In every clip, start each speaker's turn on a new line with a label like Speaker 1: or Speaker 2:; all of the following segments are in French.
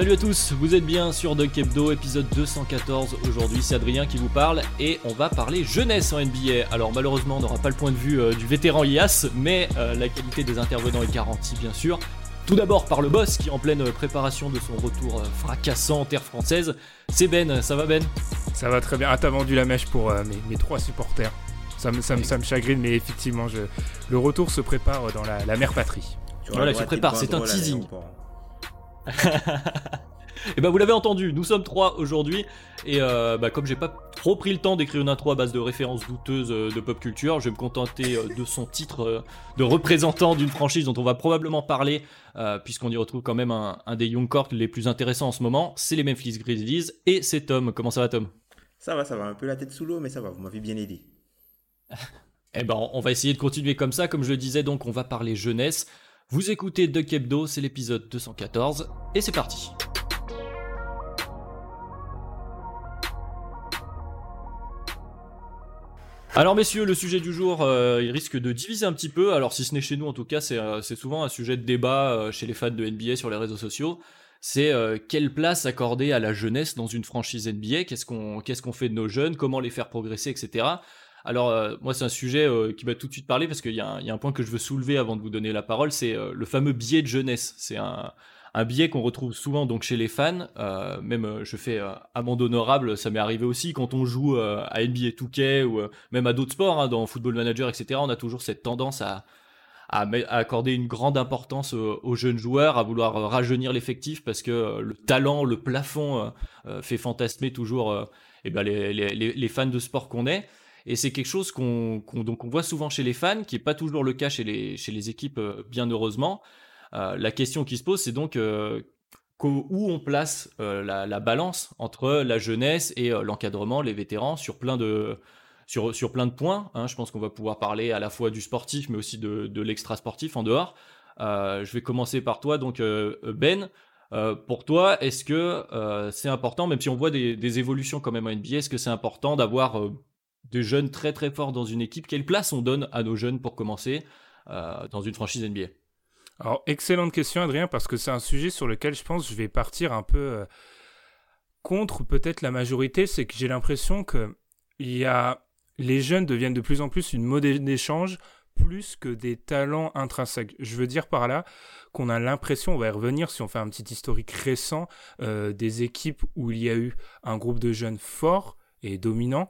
Speaker 1: Salut à tous, vous êtes bien sur Duck Hebdo, épisode 214. Aujourd'hui, c'est Adrien qui vous parle et on va parler jeunesse en NBA. Alors, malheureusement, on n'aura pas le point de vue euh, du vétéran IAS, mais euh, la qualité des intervenants est garantie, bien sûr. Tout d'abord par le boss qui est en pleine préparation de son retour euh, fracassant en terre française. C'est Ben, ça va Ben?
Speaker 2: Ça va très bien. Ah, t'as vendu la mèche pour mes, trois supporters. Ça me, ça, me, chagrine, mais effectivement, je, le retour se prépare dans la, mère patrie.
Speaker 1: Voilà, il se prépare, c'est un teasing. Et eh bah ben, vous l'avez entendu, nous sommes trois aujourd'hui et euh, bah, comme j'ai pas trop pris le temps d'écrire une intro à base de références douteuses euh, de pop culture, je vais me contenter euh, de son titre de représentant d'une franchise dont on va probablement parler puisqu'on y retrouve quand même un, des Young Corps les plus intéressants en ce moment, c'est les Memphis Grizzlies et c'est Tom. Comment ça va Tom?
Speaker 3: Ça va, ça va, un peu la tête sous l'eau mais ça va, vous m'avez bien aidé.
Speaker 1: eh ben on va essayer de continuer comme ça, comme je le disais donc on va parler jeunesse. Vous écoutez Duck Hebdo, c'est l'épisode 214, et c'est parti. Alors messieurs, le sujet du jour, euh, il risque de diviser un petit peu. Alors si ce n'est chez nous en tout cas, c'est euh, souvent un sujet de débat euh, chez les fans de NBA sur les réseaux sociaux. C'est quelle place accorder à la jeunesse dans une franchise NBA Qu'est-ce qu'on qu'est-ce qu'on fait de nos jeunes? Comment les faire progresser, etc. Alors, euh, moi, c'est un sujet euh, qui m'a tout de suite parlé parce qu'il y, a un point que je veux soulever avant de vous donner la parole, c'est euh, le fameux biais de jeunesse. C'est un, biais qu'on retrouve souvent donc chez les fans. même, je fais amende honorable, ça m'est arrivé aussi quand on joue à NBA 2K ou même à d'autres sports, hein, dans Football Manager, etc. On a toujours cette tendance à, accorder une grande importance aux, jeunes joueurs, à vouloir rajeunir l'effectif parce que le talent, le plafond fait fantasmer toujours eh ben, les, fans de sport qu'on est. Et c'est quelque chose qu'on donc on voit souvent chez les fans, qui n'est pas toujours le cas chez les, chez les équipes, euh, bien heureusement. Euh, la question qui se pose, c'est donc euh, où on place la, balance entre la jeunesse et l'encadrement, les vétérans, sur plein de, sur, sur plein de points. Hein. Je pense qu'on va pouvoir parler à la fois du sportif, mais aussi de, de l'extra-sportif en dehors. je vais commencer par toi, donc Ben. pour toi, est-ce que c'est important, même si on voit des, des, évolutions quand même en NBA, est-ce que c'est important d'avoir de jeunes très très forts dans une équipe, quelle place on donne à nos jeunes pour commencer euh, dans une franchise NBA
Speaker 2: Alors, excellente question, Adrien, parce que c'est un sujet sur lequel je pense que je vais partir un peu euh, contre peut-être la majorité. C'est que j'ai l'impression que y a... les jeunes deviennent de plus en plus une mode d'échange plus que des talents intrinsèques. Je veux dire par là qu'on a l'impression, on va y revenir si on fait un petit historique récent, euh, des équipes où il y a eu un groupe de jeunes forts et dominants,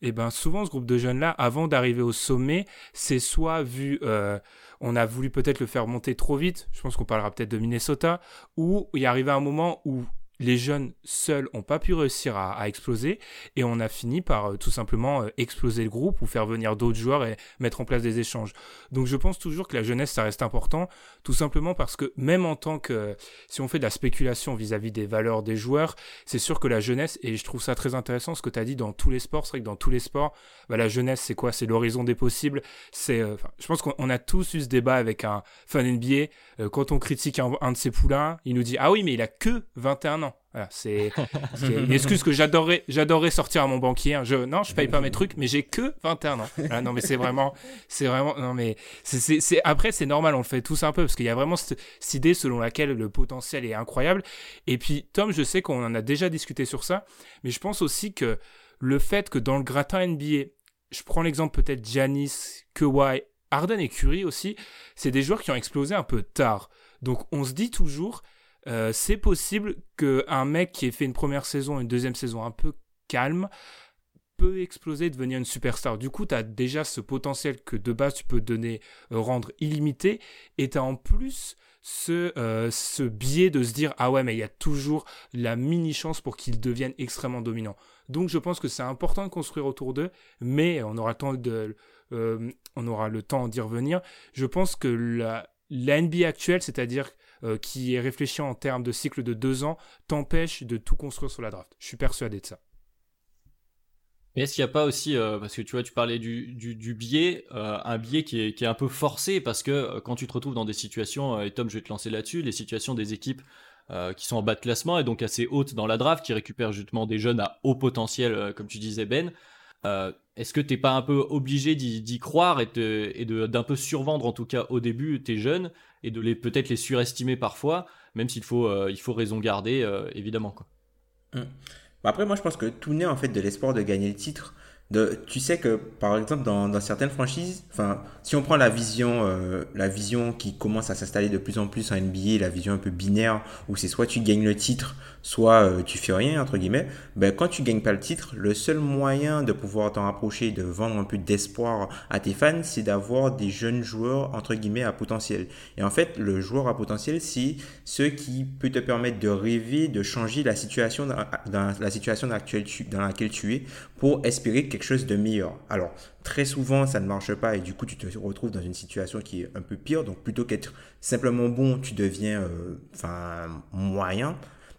Speaker 2: et eh ben souvent ce groupe de jeunes là, avant d'arriver au sommet, c'est soit vu, euh, on a voulu peut-être le faire monter trop vite. Je pense qu'on parlera peut-être de Minnesota, ou il y arrivé un moment où les jeunes seuls n'ont pas pu réussir à, exploser et on a fini par euh, tout simplement euh, exploser le groupe ou faire venir d'autres joueurs et mettre en place des échanges. Donc je pense toujours que la jeunesse ça reste important, tout simplement parce que même en tant que si on fait de la spéculation vis-à-vis des valeurs des joueurs, c'est sûr que la jeunesse et je trouve ça très intéressant ce que tu as dit dans tous les sports, c'est vrai que dans tous les sports, bah, la jeunesse c'est quoi? C'est l'horizon des possibles. Euh, je pense qu'on a tous eu ce débat avec un fan NBA quand on critique un, un de ses poulains, il nous dit ah oui mais il a que 21 ans c'est une excuse que j'adorerais, j'adorerais sortir à mon banquier. Hein. Je, non, je paye pas mes trucs, mais j'ai que 21 ans. non, mais c'est vraiment, c'est vraiment, non, mais c'est, après, c'est normal, on le fait tous un peu, parce qu'il y a vraiment cette, idée selon laquelle le potentiel est incroyable. Et puis, Tom, je sais qu'on en a déjà discuté sur ça, mais je pense aussi que le fait que dans le gratin NBA, je prends l'exemple peut-être Giannis, Kawhi, Harden et Curry aussi, c'est des joueurs qui ont explosé un peu tard. Donc, on se dit toujours, euh, c'est possible qu'un mec qui ait fait une première saison, une deuxième saison un peu calme, peut exploser et devenir une superstar. Du coup, tu as déjà ce potentiel que de base tu peux donner, euh, rendre illimité, et tu as en plus ce, euh, ce biais de se dire ah ouais mais il y a toujours la mini chance pour qu'ils deviennent extrêmement dominants. Donc je pense que c'est important de construire autour d'eux, mais on aura le temps de on aura le temps d'y revenir. Je pense que la, la NBA actuelle, c'est-à-dire qui est réfléchie en termes de cycle de deux ans, t'empêche de tout construire sur la draft. Je suis persuadé de ça.
Speaker 1: Mais est-ce qu'il n'y a pas aussi, euh, parce que tu vois, tu parlais du, du, biais, euh, un biais qui est, qui est, un peu forcé, parce que euh, quand tu te retrouves dans des situations, et Tom, je vais te lancer là-dessus, les situations des équipes qui sont en bas de classement et donc assez hautes dans la draft, qui récupèrent justement des jeunes à haut potentiel, comme tu disais Ben, est-ce que tu n'es pas un peu obligé d'y croire et, d'un peu survendre en tout cas au début tes jeunes et de les peut-être les surestimer parfois, même s'il faut, il faut raison garder, évidemment. Quoi.
Speaker 3: Hum. Bah, après, moi, je pense que tout naît en fait de l'espoir de gagner le titre tu sais que par exemple dans, certaines franchises, enfin si on prend la vision, euh, la vision qui commence à s'installer de plus en plus en NBA, la vision un peu binaire où c'est soit tu gagnes le titre, soit euh, tu fais rien entre guillemets. Ben quand tu gagnes pas le titre, le seul moyen de pouvoir t'en rapprocher, de vendre un peu d'espoir à tes fans, c'est d'avoir des jeunes joueurs entre guillemets à potentiel. Et en fait, le joueur à potentiel, c'est ce qui peut te permettre de rêver, de changer la situation dans, la situation dans tu, dans laquelle tu es pour espérer chose de meilleur. Alors, très souvent, ça ne marche pas et du coup, tu te retrouves dans une situation qui est un peu pire. Donc, plutôt qu'être simplement bon, tu deviens euh, moyen.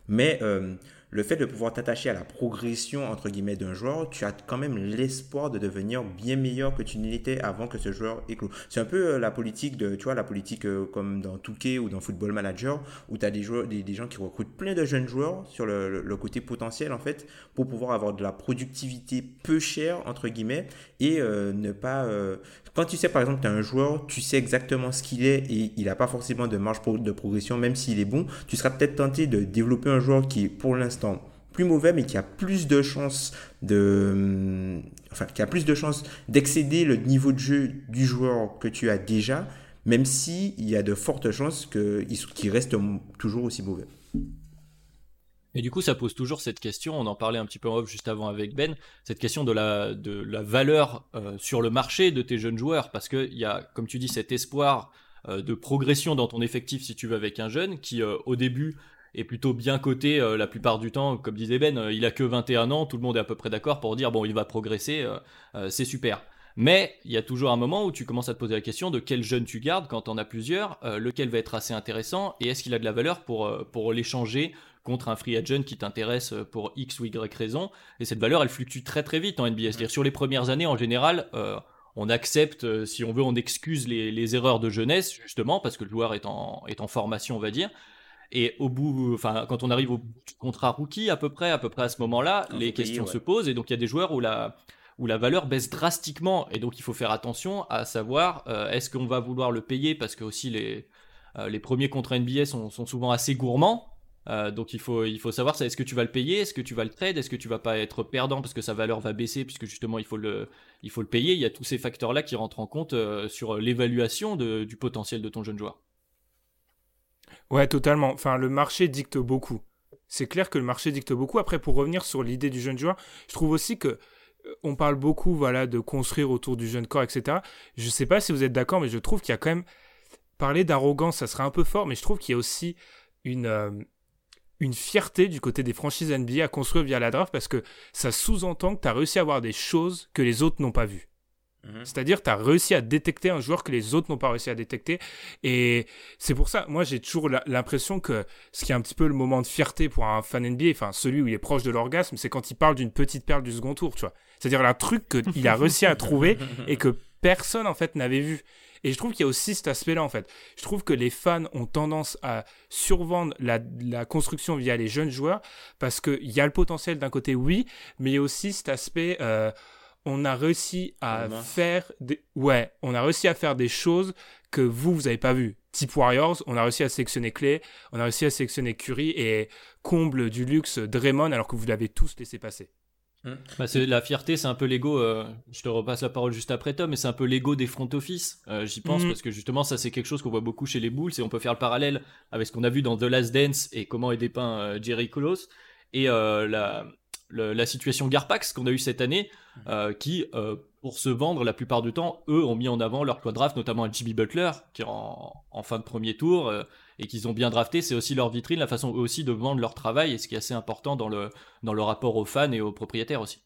Speaker 3: Mais euh, le fait de pouvoir t'attacher à la progression entre guillemets d'un joueur, tu as quand même l'espoir de devenir bien meilleur que tu l'étais avant que ce joueur éclose. C'est un peu euh, la politique de, tu la politique euh, comme dans Touquet ou dans Football Manager, où tu as des, joueurs, des, gens qui recrutent plein de jeunes joueurs sur le, le, côté potentiel en fait, pour pouvoir avoir de la productivité peu chère entre guillemets et euh, ne pas. Quand tu sais par exemple tu as un joueur, tu sais exactement ce qu'il est et il n'a pas forcément de marge de progression, même s'il est bon, tu seras peut-être tenté de développer un joueur qui pour l'instant plus mauvais, mais qui a plus de chances de, enfin, qui a plus de chances d'excéder le niveau de jeu du joueur que tu as déjà, même si il y a de fortes chances qu'il reste toujours aussi mauvais.
Speaker 1: Et du coup, ça pose toujours cette question, on en parlait un petit peu en off juste avant avec Ben, cette question de la, de la valeur euh, sur le marché de tes jeunes joueurs, parce qu'il y a, comme tu dis, cet espoir euh, de progression dans ton effectif, si tu veux, avec un jeune, qui euh, au début est plutôt bien coté euh, la plupart du temps. Comme disait Ben, euh, il a que 21 ans, tout le monde est à peu près d'accord pour dire bon, il va progresser, euh, c'est super. Mais il y a toujours un moment où tu commences à te poser la question de quel jeune tu gardes quand on as plusieurs, lequel va être assez intéressant et est-ce qu'il a de la valeur pour, pour l'échanger contre un free agent qui t'intéresse pour X ou Y raison? Et cette valeur, elle fluctue très très vite en NBA. C'est-à-dire sur les premières années, en général, on accepte, si on veut, on excuse les, les, erreurs de jeunesse, justement, parce que le joueur est en, est en formation, on va dire. Et au bout, enfin, quand on arrive au contrat rookie, à peu près, à peu près à ce moment-là, les questions se posent. Et donc, il y a des joueurs où la, où la valeur baisse drastiquement. Et donc, il faut faire attention à savoir, euh, est-ce qu'on va vouloir le payer? Parce que aussi les, euh, les premiers contrats NBA sont, sont souvent assez gourmands. Euh, donc il faut, il faut savoir est-ce que tu vas le payer, est-ce que tu vas le trade, est-ce que tu vas pas être perdant parce que sa valeur va baisser puisque justement il faut le, il faut le payer? Il y a tous ces facteurs là qui rentrent en compte sur l'évaluation du potentiel de ton jeune joueur.
Speaker 2: Ouais, totalement. Enfin, le marché dicte beaucoup. C'est clair que le marché dicte beaucoup. Après, pour revenir sur l'idée du jeune joueur, je trouve aussi que euh, on parle beaucoup, voilà, de construire autour du jeune corps, etc. Je sais pas si vous êtes d'accord, mais je trouve qu'il y a quand même parler d'arrogance, ça serait un peu fort, mais je trouve qu'il y a aussi une euh, fierté du côté des franchises NBA à construire via la draft parce que ça sous-entend que tu as réussi à avoir des choses que les autres n'ont pas vues. Mhm. C'est-à-dire, tu as réussi à détecter un joueur que les autres n'ont pas réussi à détecter. Et c'est pour ça, moi, j'ai toujours l'impression que ce qui est un petit peu le moment de fierté pour un fan NBA, enfin, celui où il est proche de l'orgasme, c'est quand il parle d'une petite perle du second tour, tu vois. C'est-à-dire, un truc qu'il a réussi à trouver et que personne, en fait, n'avait vu. Et je trouve qu'il y a aussi cet aspect-là, en fait. Je trouve que les fans ont tendance à survendre la, construction via les jeunes joueurs parce qu'il y a le potentiel d'un côté, oui, mais il y a aussi cet aspect. Euh, on a réussi à faire des ouais, on a réussi à faire des choses que vous vous avez pas vu. Type Warriors, on a réussi à sélectionner Clay, on a réussi à sélectionner Curry et comble du luxe Draymond alors que vous l'avez tous laissé passer.
Speaker 1: Hmm. Bah c'est la fierté, c'est un peu l'ego. Euh, je te repasse la parole juste après Tom, mais c'est un peu l'ego des front office. Euh, j'y pense hmm. parce que justement, ça c'est quelque chose qu'on voit beaucoup chez les Bulls et on peut faire le parallèle avec ce qu'on a vu dans The Last Dance et comment est dépeint euh, Jerry Colos et la la situation Garpax qu'on a eu cette année, qui pour se vendre la plupart du temps, eux ont mis en avant leur de draft, notamment Jimmy Butler, qui est en, fin de premier tour, euh, et qu'ils ont bien drafté. C'est aussi leur vitrine, la façon eux aussi de vendre leur travail, et ce qui est assez important dans le, dans le rapport aux fans et aux propriétaires aussi.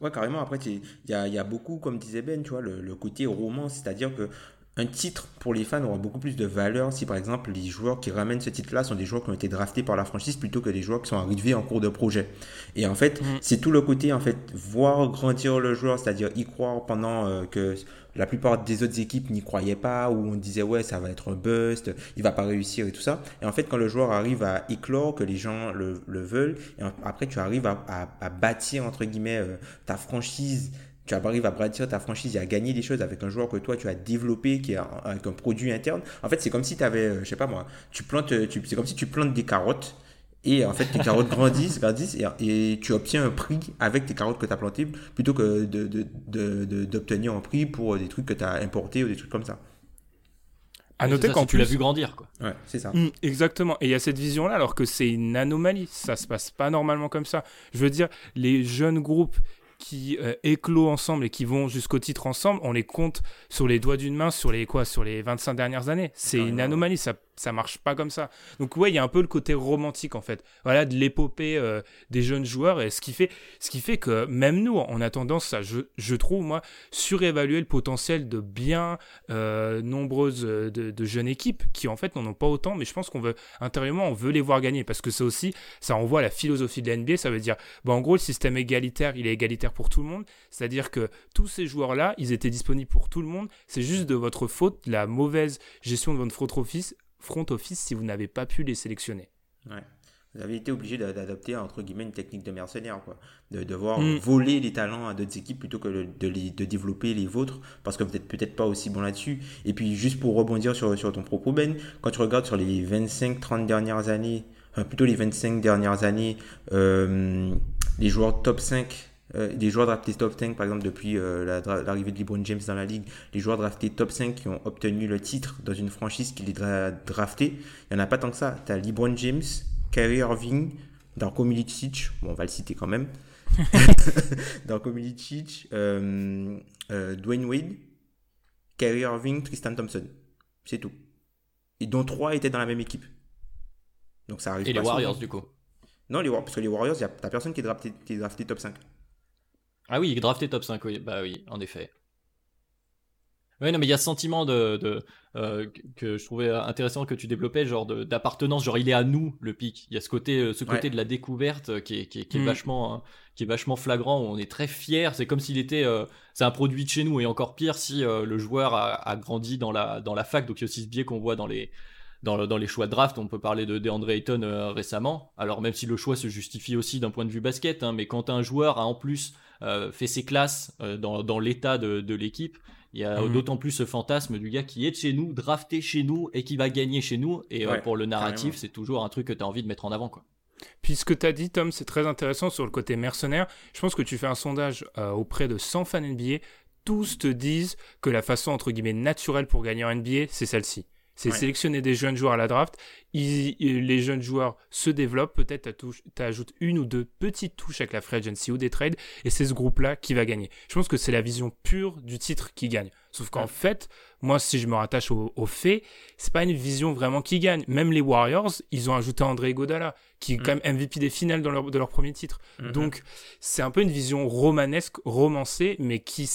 Speaker 3: Ouais, carrément. Après, il y a, y a, beaucoup, comme disait Ben, tu vois, le, le côté roman, c'est-à-dire que un titre pour les fans aura beaucoup plus de valeur si par exemple les joueurs qui ramènent ce titre-là sont des joueurs qui ont été draftés par la franchise plutôt que des joueurs qui sont arrivés en cours de projet. Et en fait, mm. c'est tout le côté en fait voir grandir le joueur, c'est-à-dire y croire pendant euh, que la plupart des autres équipes n'y croyaient pas ou on disait ouais ça va être un bust, il va pas réussir et tout ça. Et en fait quand le joueur arrive à éclore, que les gens le, veulent, et après tu arrives à, bâtir entre guillemets euh, ta franchise tu arrives à bâtir ta franchise et à gagner des choses avec un joueur que toi tu as développé qui est avec un produit interne. En fait, c'est comme si tu avais, euh, je sais pas moi, tu plantes, euh, tu, c'est comme si tu plantes des carottes et en fait tes carottes grandissent, grandissent et, tu obtiens un prix avec tes carottes que tu as plantées plutôt que d'obtenir de, de, un prix pour des trucs que tu as importés ou des trucs comme ça.
Speaker 1: À noter quand tu l'as vu grandir, quoi.
Speaker 3: Ouais, c'est ça.
Speaker 2: Mmh, exactement. Et il y a cette vision-là, alors que c'est une anomalie. Ça se passe pas normalement comme ça. Je veux dire, les jeunes groupes qui euh, éclosent ensemble et qui vont jusqu'au titre ensemble, on les compte sur les doigts d'une main sur les quoi sur les 25 dernières années. C'est une anomalie, ça ça marche pas comme ça. Donc ouais, il y a un peu le côté romantique en fait. Voilà de l'épopée euh, des jeunes joueurs et ce qui fait ce qui fait que même nous on a tendance à je, je trouve moi surévaluer le potentiel de bien euh, nombreuses euh, de, jeunes équipes qui en fait n'en ont pas autant mais je pense qu'on veut intérieurement on veut les voir gagner parce que ça aussi ça envoie la philosophie de la NBA, ça veut dire bon en gros le système égalitaire, il est égalitaire pour tout le monde, c'est-à-dire que tous ces joueurs là, ils étaient disponibles pour tout le monde, c'est juste de votre faute la mauvaise gestion de votre front office front office si vous n'avez pas pu les sélectionner.
Speaker 3: Ouais. Vous avez été obligé d'adopter entre guillemets une technique de mercenaire, quoi. De devoir mm. voler les talents à d'autres équipes plutôt que de, de, développer les vôtres parce que vous n'êtes peut-être pas aussi bon là-dessus. Et puis juste pour rebondir sur, sur ton propos, Ben, quand tu regardes sur les 25-30 dernières années, plutôt les 25 dernières années, euh, les joueurs top 5 euh, des joueurs draftés top 5, par exemple, depuis euh, l'arrivée de LeBron James dans la ligue, les joueurs draftés top 5 qui ont obtenu le titre dans une franchise qui les a draftés, il n'y en a pas tant que ça. Tu as LeBron James, Kyrie Irving, Darko Milicic, bon, on va le citer quand même, Darko Milicic, euh, Dwayne Wade, Kyrie Irving, Tristan Thompson. C'est tout. Et dont trois étaient dans la même équipe.
Speaker 1: Donc ça arrive Et les Warriors, du coup
Speaker 3: Non, les, parce que les Warriors, t'as personne qui est drafté, qui est drafté top 5.
Speaker 1: Ah oui, drafté top 5, oui. Bah oui, en effet. Oui, non, mais il y a ce sentiment de, euh, que je trouvais intéressant que tu développais, genre d'appartenance, genre il est à nous le pic. Il y a ce côté, euh, ce côté de la découverte euh, qui est, qui est, mm. vachement, hein, qui est vachement flagrant. on est très fier. C'est comme s'il était, c'est un produit de chez nous et encore pire si le joueur a, grandi dans la dans la fac. Donc il y a aussi ce biais qu'on voit dans les dans, dans, les choix de draft, on peut parler de DeAndre Ayton récemment. Alors même si le choix se justifie aussi d'un point de vue basket, hein, mais quand un joueur a en plus euh, fait ses classes euh, dans, l'état de, l'équipe. Il y a mhm. d'autant plus ce fantasme du gars qui est de chez nous, drafté chez nous et qui va gagner chez nous. Et euh, pour le narratif, c'est toujours un truc que tu as envie de mettre en avant. Quoi.
Speaker 2: Puis ce que tu as dit, Tom, c'est très intéressant sur le côté mercenaire. Je pense que tu fais un sondage auprès de 100 fans NBA. Tous te disent que la façon, entre guillemets, naturelle pour gagner en NBA, c'est celle-ci. C'est sélectionner des jeunes joueurs à la draft. les jeunes joueurs se développent. Peut-être tu ajoutes une ou deux petites touches avec la free agency ou des trades. Et c'est ce groupe-là qui va gagner. Je pense que c'est la vision pure du titre qui gagne. Sauf qu'en fait, moi, si je me rattache au, au fait, c'est pas une vision vraiment qui gagne. Même les Warriors, ils ont ajouté André Godala, qui est mm. quand même MVP des finales dans leur, de leur premier titre. Mm-hmm. Donc, c'est un peu une vision romanesque, romancée, mais qui,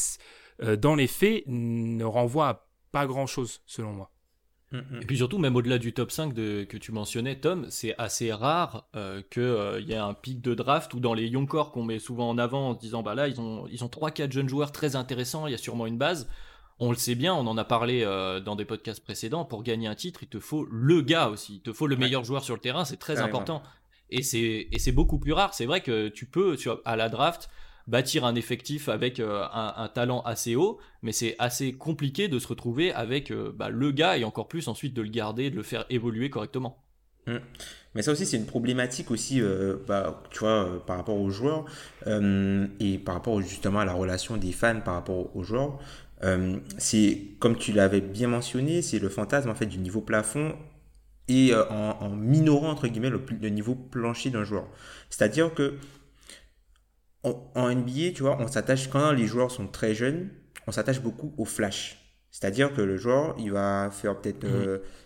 Speaker 2: euh, dans les faits, ne renvoie à pas grand-chose, selon moi.
Speaker 1: Et puis surtout, même au-delà du top 5 de, que tu mentionnais, Tom, c'est assez rare euh, qu'il euh, y ait un pic de draft ou dans les young core qu'on met souvent en avant en se disant bah là ils ont ils ont trois quatre jeunes joueurs très intéressants, il y a sûrement une base. On le sait bien, on en a parlé euh, dans des podcasts précédents. Pour gagner un titre, il te faut le gars aussi, il te faut le meilleur joueur sur le terrain, c'est très important. Et c'est et c'est beaucoup plus rare. C'est vrai que tu peux à la draft bâtir un effectif avec euh, un, talent assez haut, mais c'est assez compliqué de se retrouver avec euh, bah, le gars et encore plus ensuite de le garder, de le faire évoluer correctement.
Speaker 3: Mmh. Mais ça aussi, c'est une problématique aussi, euh, bah, tu vois, par rapport aux joueurs et par rapport justement à la relation des fans par rapport aux joueurs. c'est comme tu l'avais bien mentionné, c'est le fantasme en fait du niveau plafond et en, minorant entre guillemets le, le niveau plancher d'un joueur. C'est-à-dire que en NBA, tu vois, on s'attache, quand les joueurs sont très jeunes, on s'attache beaucoup au flash. C'est-à-dire que le joueur, il va faire peut-être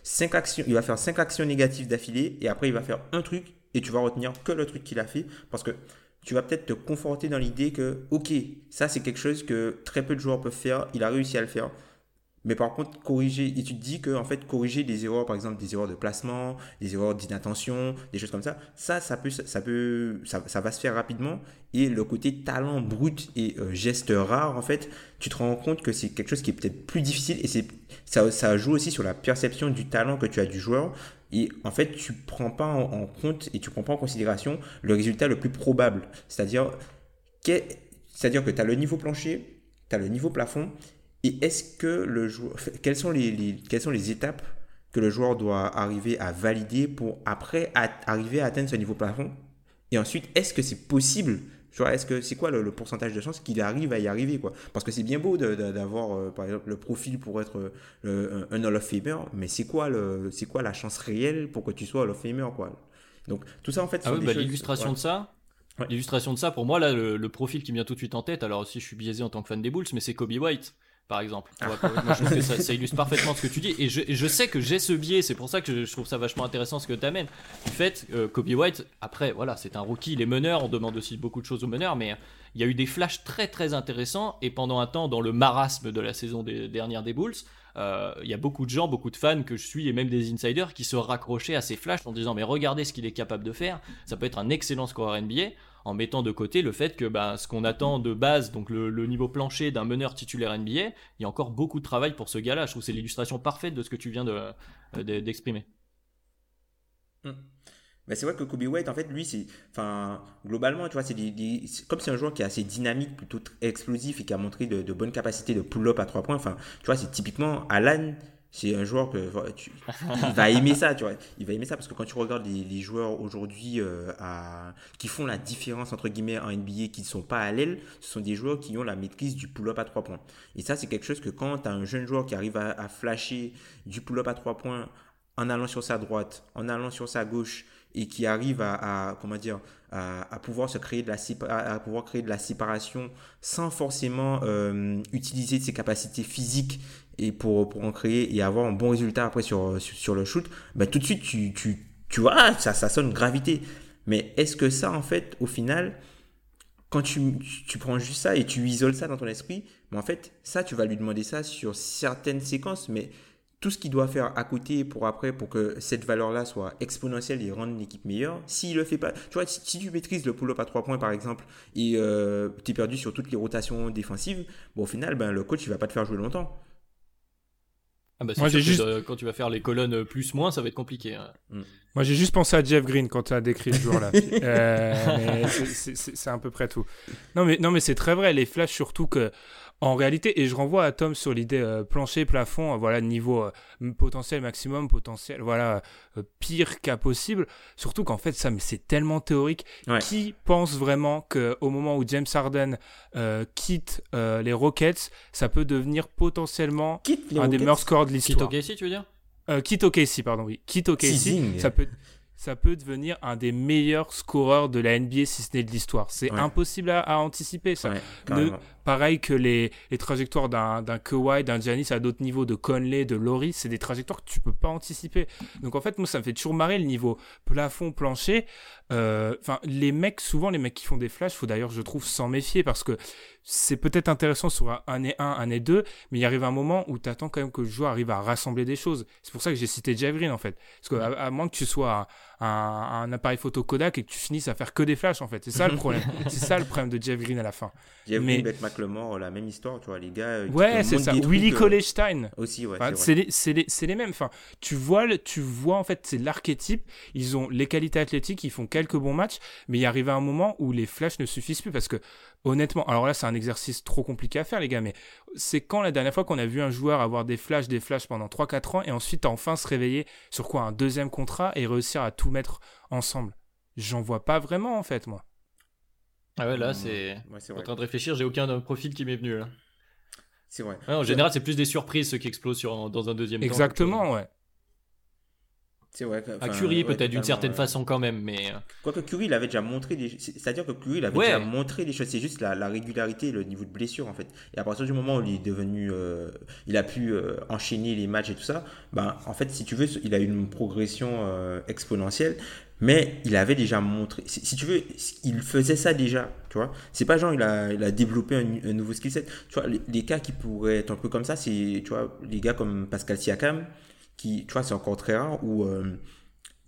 Speaker 3: 5 actions, il va faire cinq actions négatives d'affilée et après il va faire un truc et tu vas retenir que le truc qu'il a fait parce que tu vas peut-être te conforter dans l'idée que, ok, ça c'est quelque chose que très peu de joueurs peuvent faire, il a réussi à le faire. Mais par contre, corriger, et tu te dis que en fait, corriger des erreurs, par exemple des erreurs de placement, des erreurs d'inattention, des choses comme ça, ça, ça peut, ça peut, ça, va se faire rapidement. Et le côté talent brut et euh, geste rare, en fait, tu te rends compte que c'est quelque chose qui est peut-être plus difficile et c'est, ça, ça joue aussi sur la perception du talent que tu as du joueur. Et en fait, tu prends pas en, compte et tu prends pas en considération le résultat le plus probable. C'est-à-dire, c'est-à-dire que tu as le niveau plancher, tu as le niveau plafond et est-ce que le joueur, quelles sont les, quelles sont les étapes que le joueur doit arriver à valider pour après arriver à atteindre ce niveau plafond? Et ensuite, est-ce que c'est possible? Est-ce que c'est quoi le, pourcentage de chance qu'il arrive à y arriver quoi? Parce que c'est bien beau d'avoir euh, par exemple le profil pour être euh, un Hall of Famer, mais c'est quoi le c'est quoi la chance réelle pour que tu sois Hall of Famer quoi? Donc tout ça en fait.
Speaker 1: Ah oui, bah, l'illustration de ça. L'illustration de ça, pour moi, là, le, le, profil qui me vient tout de suite en tête, alors aussi je suis biaisé en tant que fan des Bulls, mais c'est Kobe White par exemple. moi, je trouve que ça, illustre parfaitement ce que tu dis. Et je, sais que j'ai ce biais, c'est pour ça que je, trouve ça vachement intéressant ce que tu amènes. Du fait, euh, Kobe White, après, voilà, c'est un rookie, les meneurs, on demande aussi beaucoup de choses aux meneurs, mais il y a eu des flashs très très intéressants. Et pendant un temps, dans le marasme de la saison des, dernière des Bulls, euh, il y a beaucoup de gens, beaucoup de fans que je suis et même des insiders qui se raccrochaient à ces flashs en disant mais regardez ce qu'il est capable de faire, ça peut être un excellent scoreur NBA en mettant de côté le fait que bah, ce qu'on attend de base, donc le, niveau plancher d'un meneur titulaire NBA, il y a encore beaucoup de travail pour ce gars-là. Je trouve que c'est l'illustration parfaite de ce que tu viens euh, d'exprimer.
Speaker 3: De, hmm. c'est vrai que Kobe White, en fait, lui, c'est, enfin, globalement, tu vois, c'est comme c'est un joueur qui est assez dynamique, plutôt explosif et qui a montré de, de bonnes capacités de pull-up à trois points. Enfin, tu vois, c'est typiquement Alan c'est un joueur que tu, il va aimer ça, tu vois. Il va aimer ça parce que quand tu regardes les, joueurs aujourd'hui euh, qui font la différence entre guillemets en NBA, qui ne sont pas à l'aile, ce sont des joueurs qui ont la maîtrise du pull-up à 3 points. Et ça, c'est quelque chose que quand tu as un jeune joueur qui arrive à, flasher du pull-up à 3 points en allant sur sa droite, en allant sur sa gauche, et qui arrive à, comment dire à, pouvoir se créer de la à, pouvoir créer de la séparation sans forcément euh, utiliser ses capacités physiques et pour, pour en créer et avoir un bon résultat après sur, sur, le shoot, ben tout de suite, tu, tu, tu vois, ah, ça, ça sonne gravité. Mais est-ce que ça, en fait, au final, quand tu, tu, prends juste ça et tu isoles ça dans ton esprit, mais en fait, ça, tu vas lui demander ça sur certaines séquences, mais tout ce qu'il doit faire à côté pour après, pour que cette valeur-là soit exponentielle et rende l'équipe meilleure, s'il le fait pas, tu vois, si, tu maîtrises le pull-up à 3 points par exemple, et euh, tu es perdu sur toutes les rotations défensives, bon, au final, ben, le coach, il va pas te faire jouer longtemps.
Speaker 1: Ah bah Moi, j'ai juste... quand tu vas faire les colonnes plus-moins, ça va être compliqué. Hein.
Speaker 2: Mm. Moi, j'ai juste pensé à Jeff Green quand tu as décrit le joueur là. euh, c'est à peu près tout. Non, mais, non, mais c'est très vrai. Les flashs, surtout que en réalité, et je renvoie à Tom sur l'idée euh, plancher, plafond, euh, voilà, niveau euh, potentiel maximum, potentiel, voilà, pire cas possible. Surtout qu'en fait, ça, c'est tellement théorique. Qui pense vraiment qu'au moment où James Harden quitte les Rockets, ça peut devenir potentiellement un des meilleurs scores de l'histoire?
Speaker 1: Quitte OKC, tu veux dire?
Speaker 2: Quitte OKC, pardon, oui. Quitte OKC, ça peut ça peut devenir un des meilleurs scoreurs de la NBA si ce n'est de l'histoire. C'est impossible à, anticiper ça. Pareil que les, les trajectoires d'un Kawhi, d'un Giannis à d'autres niveaux, de Conley, de Laurie, c'est des trajectoires que tu peux pas anticiper. Donc en fait, moi, ça me fait toujours marrer le niveau plafond, plancher. Euh, les mecs, souvent les mecs qui font des flashs, faut d'ailleurs, je trouve, s'en méfier parce que c'est peut-être intéressant sur un et 1, un et 2, mais il arrive un moment où tu attends quand même que le joueur arrive à rassembler des choses. C'est pour ça que j'ai cité Green en fait. Parce que à, moins que tu sois un, un, appareil photo Kodak et que tu finisses à faire que des flashs en fait. C'est ça le problème. c'est ça le problème de Jeff Green à la fin.
Speaker 3: Jeff mais... Green, Beth McLemore, la même histoire, tu vois, les gars. Euh,
Speaker 2: ouais, c'est ça. Willy Colestein.
Speaker 3: Aussi, ouais.
Speaker 2: c'est les, les, les, mêmes. Enfin, tu vois, tu vois en fait, c'est l'archétype. Ils ont les qualités athlétiques, ils font quelques bons matchs, mais il arrive un moment où les flashs ne suffisent plus parce que honnêtement, alors là, c'est un exercice trop compliqué à faire, les gars, mais c'est quand la dernière fois qu'on a vu un joueur avoir des flashs, des flashs pendant 3-4 ans et ensuite enfin se réveiller sur quoi Un deuxième contrat et réussir à tout mettre ensemble? J'en vois pas vraiment, en fait, moi.
Speaker 1: Ah ouais, là, c'est. en train de réfléchir, j'ai aucun profil qui m'est venu, là.
Speaker 3: C'est vrai.
Speaker 1: en général, c'est plus des surprises ceux qui explosent sur, dans un deuxième
Speaker 2: Exactement, temps. Exactement, ouais.
Speaker 1: C'est vrai. à Curry peut-être d'une certaine façon quand même, mais. Euh.
Speaker 3: Quoique Curry, il avait déjà montré des. C'est-à-dire que Curry, il avait déjà montré des choses. C'est juste la, régularité, le niveau de blessure en fait. Et à partir du moment où il est devenu, euh, il a pu euh, enchaîner les matchs et tout ça, ben en fait, si tu veux, il a eu une progression exponentielle. Mais il avait déjà montré. Si, tu veux, il faisait ça déjà. Tu vois, c'est pas genre il a, il a développé un, nouveau skill set. Tu vois, les, les, cas qui pourraient être un peu comme ça, c'est tu vois les gars comme Pascal Siakam qui, tu vois, c'est encore très rare, où euh,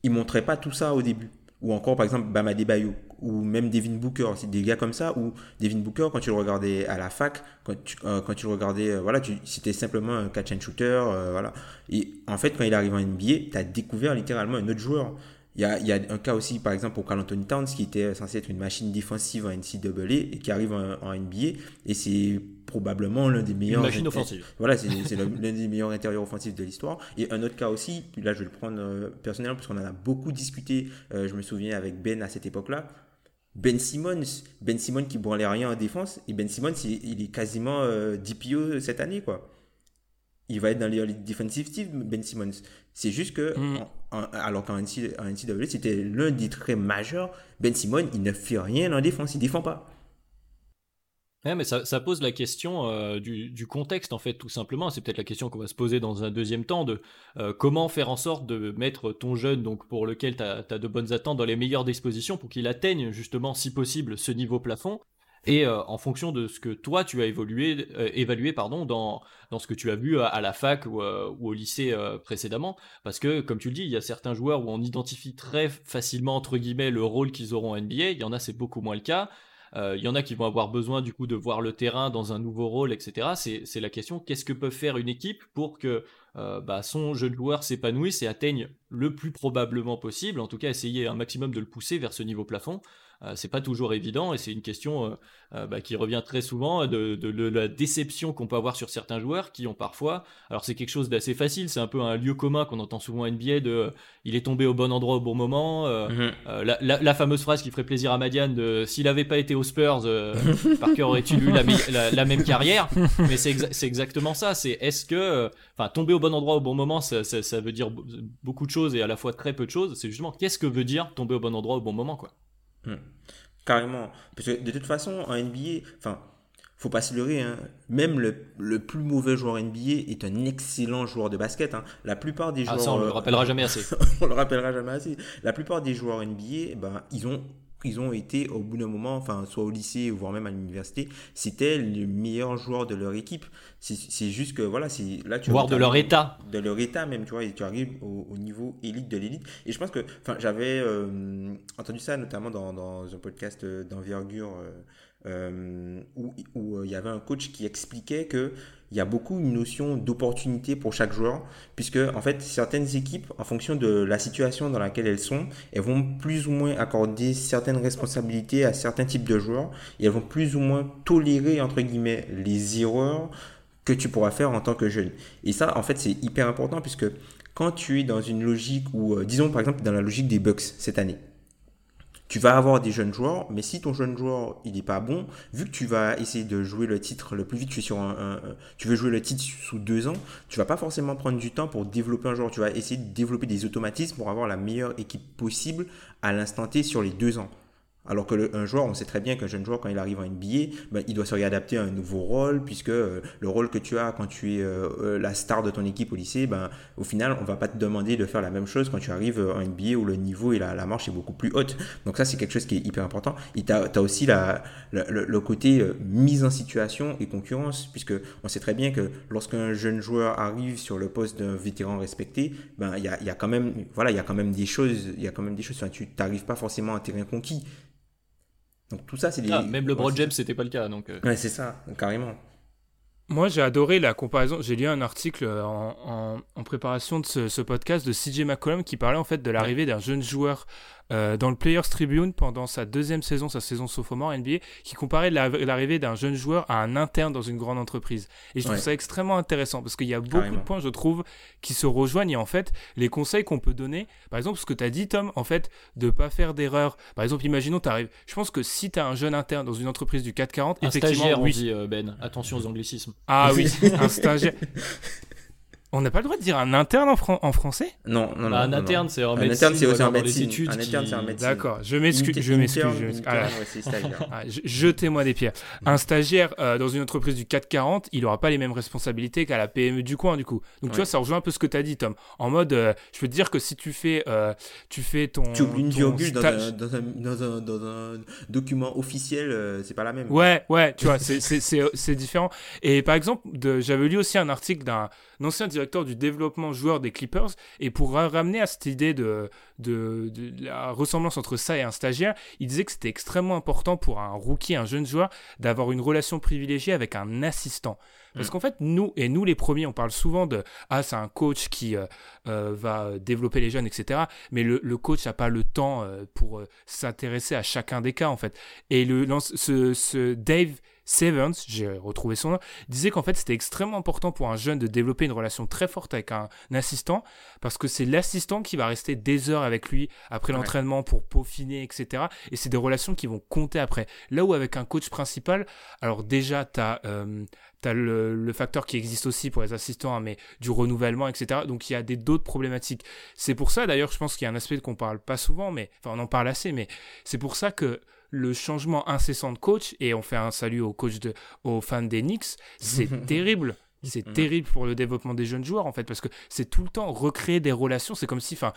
Speaker 3: ils montraient pas tout ça au début. Ou encore, par exemple, Bama Bayo, ou même Devin Booker. C'est des gars comme ça, où Devin Booker, quand tu le regardais à la fac, quand tu, euh, quand tu le regardais, euh, voilà, c'était simplement un catch and shooter, voilà. Et en fait, quand il arrive en NBA, tu as découvert littéralement un autre joueur. Il y, a, il y a, un cas aussi, par exemple, pour Carl Anthony Towns, qui était censé être une machine défensive en NCAA et qui arrive en, NBA. Et c'est probablement l'un des meilleurs.
Speaker 1: Une machine offensive.
Speaker 3: Voilà, c'est l'un des meilleurs intérieurs offensifs de l'histoire. Et un autre cas aussi, là je vais le prendre euh, personnellement, parce qu'on en a beaucoup discuté, euh, je me souviens avec Ben à cette époque-là. Ben Simmons, Ben Simmons qui branlait rien en défense, et Ben Simmons, il, est quasiment euh, DPO cette année, quoi il va être dans les defensive teams, Ben Simmons. C'est juste que, mm. alors qu'en NCAA, c'était l'un des traits majeurs, Ben Simmons, il ne fait rien en défense, il défend pas.
Speaker 1: mais ça, pose la question euh, du, contexte, en fait, tout simplement. C'est peut-être la question qu'on va se poser dans un deuxième temps de euh, comment faire en sorte de mettre ton jeune, donc pour lequel tu as, de bonnes attentes, dans les meilleures dispositions pour qu'il atteigne justement, si possible, ce niveau plafond et euh, en fonction de ce que toi tu as euh, évalué dans, ce que tu as vu à, la fac ou, euh, au lycée précédemment. Parce que, comme tu le dis, il y a certains joueurs où on identifie très facilement, entre guillemets, le rôle qu'ils auront en NBA. Il y en a, c'est beaucoup moins le cas. Il y en a qui vont avoir besoin du coup de voir le terrain dans un nouveau rôle, etc. C'est la question qu'est-ce que peut faire une équipe pour que bah, son jeune joueur s'épanouisse et atteigne le plus probablement possible, en tout cas essayer un maximum de le pousser vers ce niveau plafond. Euh, c'est pas toujours évident et c'est une question euh, euh, bah, qui revient très souvent de, la déception qu'on peut avoir sur certains joueurs qui ont parfois. Alors c'est quelque chose d'assez facile, c'est un peu un lieu commun qu'on entend souvent en NBA de il est tombé au bon endroit au bon moment. Mhm. la, fameuse phrase qui ferait plaisir à Madiane de s'il n'avait pas été aux Spurs, Parker aurait-il eu la, même carrière? Mais c'est exactement ça. C'est est-ce que enfin tomber au bon endroit au bon moment, ça, veut dire beaucoup de choses et à la fois très peu de choses. C'est justement qu'est-ce que veut dire tomber au bon endroit au bon moment quoi?
Speaker 3: Hmm. Carrément. Parce que de toute façon, en NBA, enfin, faut pas se leurrer, hein. même le, le, plus mauvais joueur NBA est un excellent joueur de basket. Hein. La plupart des joueurs. Ah,
Speaker 1: ça, on le rappellera jamais assez.
Speaker 3: on le rappellera jamais assez. La plupart des joueurs NBA, ben, ils ont ils ont été au bout d'un moment, enfin, soit au lycée, voire même à l'université, c'était les meilleurs joueurs de leur équipe. C'est juste que, voilà, c'est là tu
Speaker 1: Voire de leur état.
Speaker 3: De leur état même, tu vois, et tu arrives au, niveau élite de l'élite. Et je pense que, enfin, j'avais euh, entendu ça notamment dans, dans un podcast d'envergure euh, euh, où, où il y avait un coach qui expliquait que il y a beaucoup une notion d'opportunité pour chaque joueur, puisque en fait certaines équipes, en fonction de la situation dans laquelle elles sont, elles vont plus ou moins accorder certaines responsabilités à certains types de joueurs, et elles vont plus ou moins tolérer entre guillemets les erreurs que tu pourras faire en tant que jeune. Et ça, en fait, c'est hyper important puisque quand tu es dans une logique où, euh, disons par exemple dans la logique des Bucks cette année, tu vas avoir des jeunes joueurs, mais si ton jeune joueur il n'est pas bon, vu que tu vas essayer de jouer le titre le plus vite, tu, sur un, tu veux jouer le titre sous deux ans, tu vas pas forcément prendre du temps pour développer un joueur. Tu vas essayer de développer des automatismes pour avoir la meilleure équipe possible à l'instant T sur les deux ans. Alors que un joueur, on sait très bien qu'un jeune joueur, quand il arrive en NBA, ben, il doit se réadapter à un nouveau rôle, puisque euh, le rôle que tu as quand tu es euh, euh, la star de ton équipe au lycée, ben, au final, on va pas te demander de faire la même chose quand tu arrives en NBA où le niveau et la, marche est beaucoup plus haute. Donc ça, c'est quelque chose qui est hyper important. Et tu as, aussi la, le, côté mise en situation et concurrence, puisque on sait très bien que lorsqu'un jeune joueur arrive sur le poste d'un vétéran respecté, ben, il y a, y a, quand même, voilà, il y a quand même des choses, il y a quand même des choses, tu n'arrives pas forcément à un terrain conquis. Donc tout ça, c'est des. Ah,
Speaker 1: même le Broad James, c'était pas le cas. Donc, euh.
Speaker 3: Ouais, c'est ça, carrément.
Speaker 2: Moi, j'ai adoré la comparaison. J'ai lu un article en, en, préparation de ce, ce, podcast de CJ McCollum qui parlait en fait de l'arrivée d'un jeune joueur euh, dans le Players Tribune pendant sa deuxième saison, sa saison sophomore NBA, qui comparait l'arrivée d'un jeune joueur à un interne dans une grande entreprise. Et je trouve ça extrêmement intéressant parce qu'il y a beaucoup de points, je trouve, qui se rejoignent. Et en fait, les conseils qu'on peut donner, par exemple, ce que tu as dit, Tom, en fait, de pas faire d'erreurs. Par exemple, imaginons, tu arrives. Je pense que si tu as un jeune interne dans une entreprise du 440,
Speaker 1: un
Speaker 2: effectivement.
Speaker 1: Stagiaire,
Speaker 2: oui.
Speaker 1: on dit, euh, Ben. Attention aux anglicismes.
Speaker 2: Ah oui, un stagiaire. On n'a pas le droit de dire un interne en, en français?
Speaker 3: Non, non,
Speaker 1: bah,
Speaker 3: non.
Speaker 1: Un interne, c'est en
Speaker 3: un
Speaker 1: médecine.
Speaker 3: interne, c'est aussi en médecine.
Speaker 1: études
Speaker 3: Un interne, c'est en médecine.
Speaker 2: D'accord, je m'excuse. Je m'excuse. Ah. Ah, je- Jetez-moi des pierres. Un stagiaire euh, dans une entreprise du 440, il n'aura pas les mêmes responsabilités qu'à la PME du coin, du coup. Donc, tu vois, ça rejoint un peu ce que tu as dit, Tom. En mode, euh, je peux te dire que si tu fais, euh, tu fais ton.
Speaker 3: Tu oublies une virgule dans un, dans, un, dans, un, dans un document officiel, euh, c'est pas la même.
Speaker 2: Ouais, ouais, tu vois, c'est- c'est c'est- c'est différent. Et par exemple, j'avais lu aussi un article d'un ancien directeur du développement joueur des Clippers, et pour ra- ramener à cette idée de, de, de la ressemblance entre ça et un stagiaire, il disait que c'était extrêmement important pour un rookie, un jeune joueur, d'avoir une relation privilégiée avec un assistant. Parce
Speaker 3: Mm.
Speaker 2: qu'en fait, nous, et nous les premiers, on parle souvent de Ah, c'est un coach qui euh, euh, va développer les jeunes, etc. Mais le, le coach n'a pas le temps euh, pour s'intéresser à chacun des cas, en fait. Et le, ce, ce Dave Sevens, j'ai retrouvé son nom, disait qu'en fait c'était extrêmement important pour un jeune de développer une relation très forte avec un, assistant parce que c'est l'assistant qui va rester des heures avec lui après
Speaker 3: Ouais.
Speaker 2: l'entraînement pour peaufiner, etc. Et c'est des relations qui vont compter après. Là où avec un coach principal, alors déjà tu as, le, le facteur qui existe aussi pour les assistants, hein, mais du renouvellement, etc. Donc il y a des d'autres problématiques. C'est pour ça d'ailleurs, je pense qu'il y a un aspect qu'on parle pas souvent, mais enfin on en parle assez, mais c'est pour ça que le changement incessant de coach, et on fait un salut aux coachs de, aux fans des Knicks, c'est terrible. C'est
Speaker 3: Mhm.
Speaker 2: terrible pour le développement des jeunes joueurs en fait parce que c'est tout le temps recréer des relations. C'est comme si, enfin,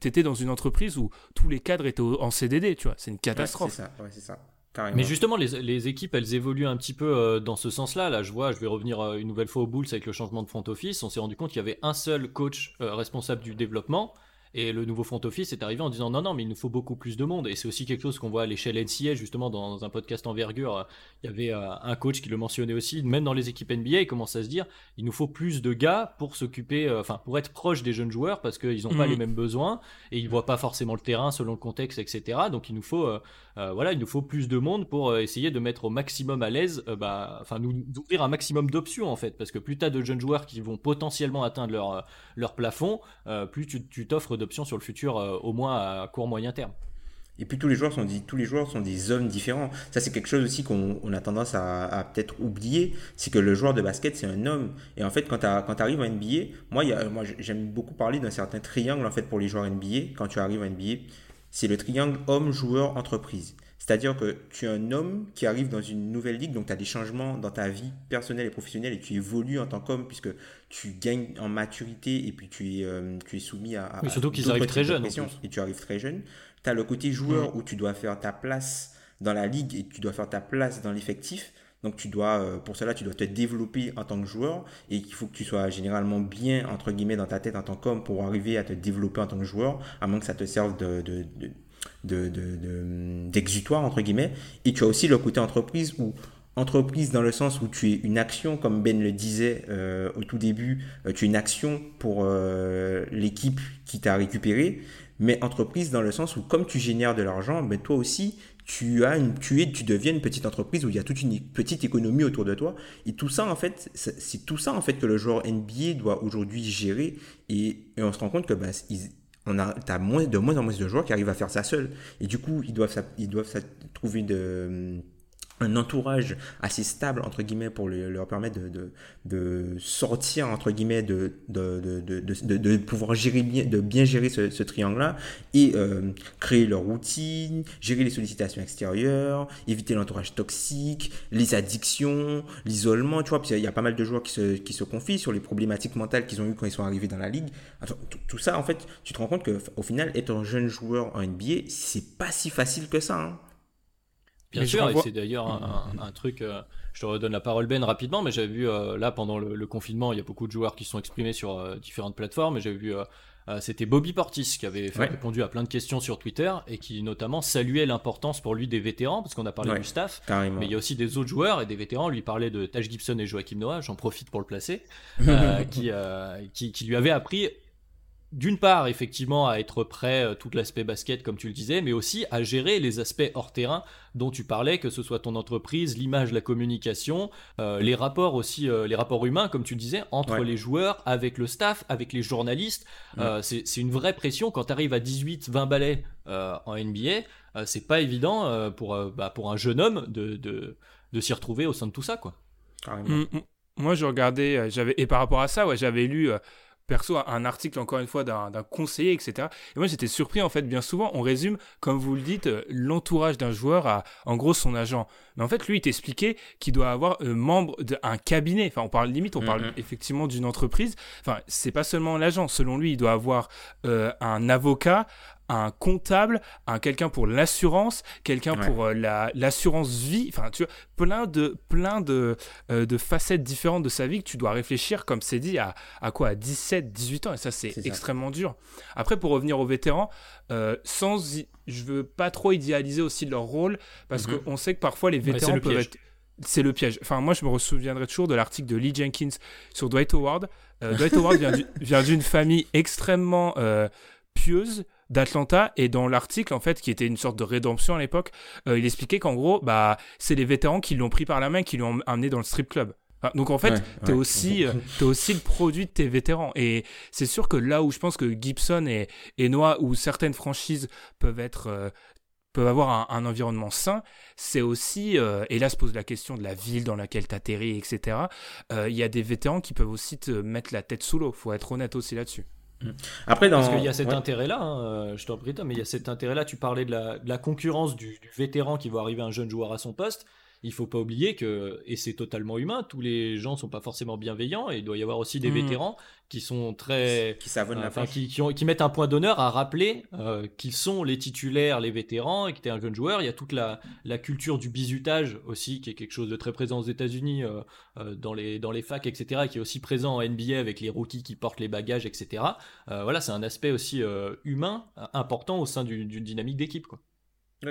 Speaker 2: t'étais dans une entreprise où tous les cadres étaient au- en CDD, tu vois. C'est une
Speaker 3: Ouais,
Speaker 2: catastrophe.
Speaker 3: c'est ça, ouais, c'est ça. Carrément.
Speaker 1: Mais justement, les, les équipes, elles évoluent un petit peu euh, dans ce sens-là. Là, je vois, je vais revenir euh, une nouvelle fois aux Bulls avec le changement de front office. On s'est rendu compte qu'il y avait un seul coach euh, responsable du développement. Et le nouveau front office est arrivé en disant non, non, mais il nous faut beaucoup plus de monde. Et c'est aussi quelque chose qu'on voit à l'échelle NCA, justement, dans un podcast envergure. Il y avait euh, un coach qui le mentionnait aussi, même dans les équipes NBA, il commence à se dire il nous faut plus de gars pour s'occuper, euh, enfin, pour être proche des jeunes joueurs parce qu'ils n'ont pas
Speaker 2: Mhm.
Speaker 1: les mêmes besoins et ils voient pas forcément le terrain selon le contexte, etc. Donc il nous faut, euh, voilà, il nous faut plus de monde pour euh, essayer de mettre au maximum à l'aise, euh, bah, enfin, nous d'ouvrir un maximum d'options en fait, parce que plus tu as de jeunes joueurs qui vont potentiellement atteindre leur, euh, leur plafond, euh, plus tu t'offres d'options sur le futur, euh, au moins à court moyen terme.
Speaker 3: Et puis tous les joueurs sont des, tous les joueurs sont des hommes différents. Ça c'est quelque chose aussi qu'on on a tendance à, à peut-être oublier, c'est que le joueur de basket c'est un homme. Et en fait quand tu arrives en NBA, moi, moi j'aime beaucoup parler d'un certain triangle en fait pour les joueurs NBA quand tu arrives en NBA, c'est le triangle homme joueur entreprise. C'est-à-dire que tu es un homme qui arrive dans une nouvelle ligue, donc tu as des changements dans ta vie personnelle et professionnelle et tu évolues en tant qu'homme puisque tu gagnes en maturité et puis tu es, euh, tu es soumis à, à
Speaker 1: Oui, surtout qu'ils arrivent très jeunes,
Speaker 3: et tu arrives très jeune. Tu as le côté joueur où tu dois faire ta place dans la ligue et tu dois faire ta place dans l'effectif. Donc tu dois, euh, pour cela, tu dois te développer en tant que joueur et il faut que tu sois généralement bien, entre guillemets, dans ta tête en tant qu'homme pour arriver à te développer en tant que joueur, à moins que ça te serve de, de, de, de- de- de- d'exutoire, entre guillemets. Et tu as aussi le côté entreprise où entreprise dans le sens où tu es une action, comme Ben le disait euh, au tout début, euh, tu es une action pour l'équipe qui t'a récupéré, mais entreprise dans le sens où comme tu génères de l'argent, ben toi aussi tu as une, tu es, tu deviens une petite entreprise où il y a toute une petite économie autour de toi. Et tout ça en fait, c'est tout ça en fait que le joueur NBA doit aujourd'hui gérer. Et, et on se rend compte que ben, ils- on a, t'as moins, de moins en moins de joueurs qui arrivent à faire ça seul. Et du coup, ils doivent, ils doivent trouver de, un entourage assez stable, entre guillemets, pour le- leur permettre de, sortir, entre guillemets, de, de, de, pouvoir gérer bien, de bien gérer ce, ce triangle-là et euh, créer leur routine, gérer les sollicitations extérieures, éviter l'entourage toxique, les addictions, l'isolement, tu vois, parce qu'il y a pas mal de joueurs qui se, qui se confient sur les problématiques mentales qu'ils ont eues quand ils sont arrivés dans la ligue. Tout, ça, en fait, tu te rends compte qu'au final, être un jeune joueur en NBA, c'est pas si facile que ça. hein.
Speaker 1: Bien
Speaker 2: Mais
Speaker 1: sûr, et c'est d'ailleurs un, un- un truc. euh, je te redonne la parole Ben rapidement, mais j'avais vu euh, là pendant le, le confinement, il y a beaucoup de joueurs qui se sont exprimés sur euh, différentes plateformes. Et j'avais vu, c'était Bobby Portis qui avait fait-
Speaker 3: Ouais.
Speaker 1: répondu à plein de questions sur Twitter et qui notamment saluait l'importance pour lui des vétérans, parce qu'on a parlé
Speaker 3: Ouais.
Speaker 1: du staff.
Speaker 3: Carrément.
Speaker 1: Mais il y a aussi des autres joueurs et des vétérans. Lui parlait de Taj Gibson et Joachim Noah. J'en profite pour le placer, qui, qui, qui lui avait appris d'une part, effectivement, à être prêt, euh, tout l'aspect basket, comme tu le disais, mais aussi à gérer les aspects hors terrain dont tu parlais, que ce soit ton entreprise, l'image, la communication, euh, les rapports aussi, euh, les rapports humains, comme tu le disais, entre
Speaker 3: Ouais.
Speaker 1: les joueurs, avec le staff, avec les journalistes. Euh, c'est une vraie pression quand tu arrives à 18, 20 balais euh, en NBA. euh, c'est pas évident euh, pour, euh, bah, pour un jeune homme de, de, de s'y retrouver au sein de tout ça, quoi.
Speaker 3: Carrément.
Speaker 2: Mm, mm. moi, je regardais, euh, j'avais et par rapport à ça, ouais, j'avais lu euh, perso un article encore une fois d'un conseiller, etc. Et moi j'étais surpris en fait, bien souvent on résume, comme vous le dites, euh, l'entourage d'un joueur à en gros son agent. Mais en fait lui il t'expliquait qu'il doit avoir euh, membre d'un cabinet. Enfin on parle limite, on parle mhm. effectivement d'une entreprise. Enfin c'est pas seulement l'agent. Selon lui il doit avoir euh, un avocat, un comptable, un quelqu'un pour l'assurance, quelqu'un pour euh, la l'assurance vie, enfin tu vois, plein de plein de, euh, de facettes différentes de sa vie que tu dois réfléchir comme c'est dit à, à quoi? À 17, 18 ans et ça c'est extrêmement dur. Après pour revenir aux vétérans, euh, sans je veux pas trop idéaliser aussi leur rôle parce mhm. qu'on sait que parfois les vétérans peuvent être c'est le piège. Enfin, moi, je me souviendrai toujours de l'article de Lee Jenkins sur Dwight Howard. Dwight Howard vient d'une famille extrêmement pieuse, d'Atlanta et dans l'article en fait qui était une sorte de rédemption à l'époque euh, il expliquait qu'en gros bah c'est les vétérans qui l'ont pris par la main qui l'ont amené dans le strip club donc en fait tu t'es aussi euh, es aussi le produit de tes vétérans et c'est sûr que là où je pense que Gibson et, et Noah ou certaines franchises peuvent être euh, peuvent avoir un, environnement sain, c'est aussi, et là se pose la question de la ville dans laquelle tu atterris, etc. Il y a des vétérans qui peuvent aussi te mettre la tête sous l'eau, faut être honnête aussi là-dessus.
Speaker 1: Mm. Après, dans... Parce qu'il y a cet intérêt-là, hein, euh, je t'en prie, mais il y a cet intérêt-là. Tu parlais de la, concurrence du, du, vétéran qui va arriver un jeune joueur à son poste il faut pas oublier que, et c'est totalement humain, tous les gens sont pas forcément bienveillants et il doit y avoir aussi des hmm. vétérans qui sont très.
Speaker 3: Qui savonnent la
Speaker 1: enfin, qui, qui, mettent un point d'honneur à rappeler euh, qu'ils sont les titulaires, les vétérans et que tu es un jeune joueur. Il y a toute la, la, culture du bizutage aussi, qui est quelque chose de très présent aux États-Unis, euh, euh, dans, les, dans les facs, etc., qui est aussi présent en NBA avec les rookies qui portent les bagages, etc. voilà, c'est un aspect aussi humain important au sein d'une dynamique d'équipe. quoi.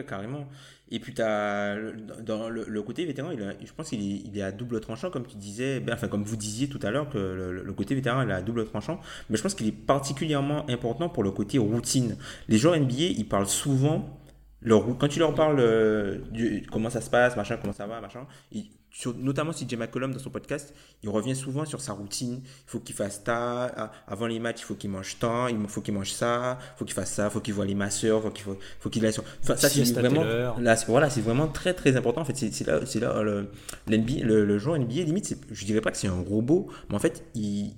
Speaker 3: Carrément. Et puis, as, dans le, côté vétéran, il je pense qu'il est, il est à double tranchant, comme tu disais, ben, enfin, comme vous disiez tout à l'heure, que le, côté vétéran, il est à double tranchant. Mais je pense qu'il est particulièrement important pour le côté routine. Les joueurs NBA, ils parlent souvent, leur, quand tu leur parles euh, du, comment ça se passe, machin, comment ça va, machin, ils, notamment si Jay McCollum dans son podcast, il revient souvent sur sa routine. Il faut qu'il fasse ça. Avant les matchs, il faut qu'il mange tant. Il faut qu'il mange ça. Il faut qu'il fasse ça. Il faut qu'il voit les masseurs. Il faut qu'il faut, qu'il aille sur. Enfin, ça, c'est vraiment. Là, voilà, c'est vraiment très, très important. En fait, c'est là, c'est là le, le, le joueur NBA, limite, je dirais pas que c'est un robot, mais en fait, il,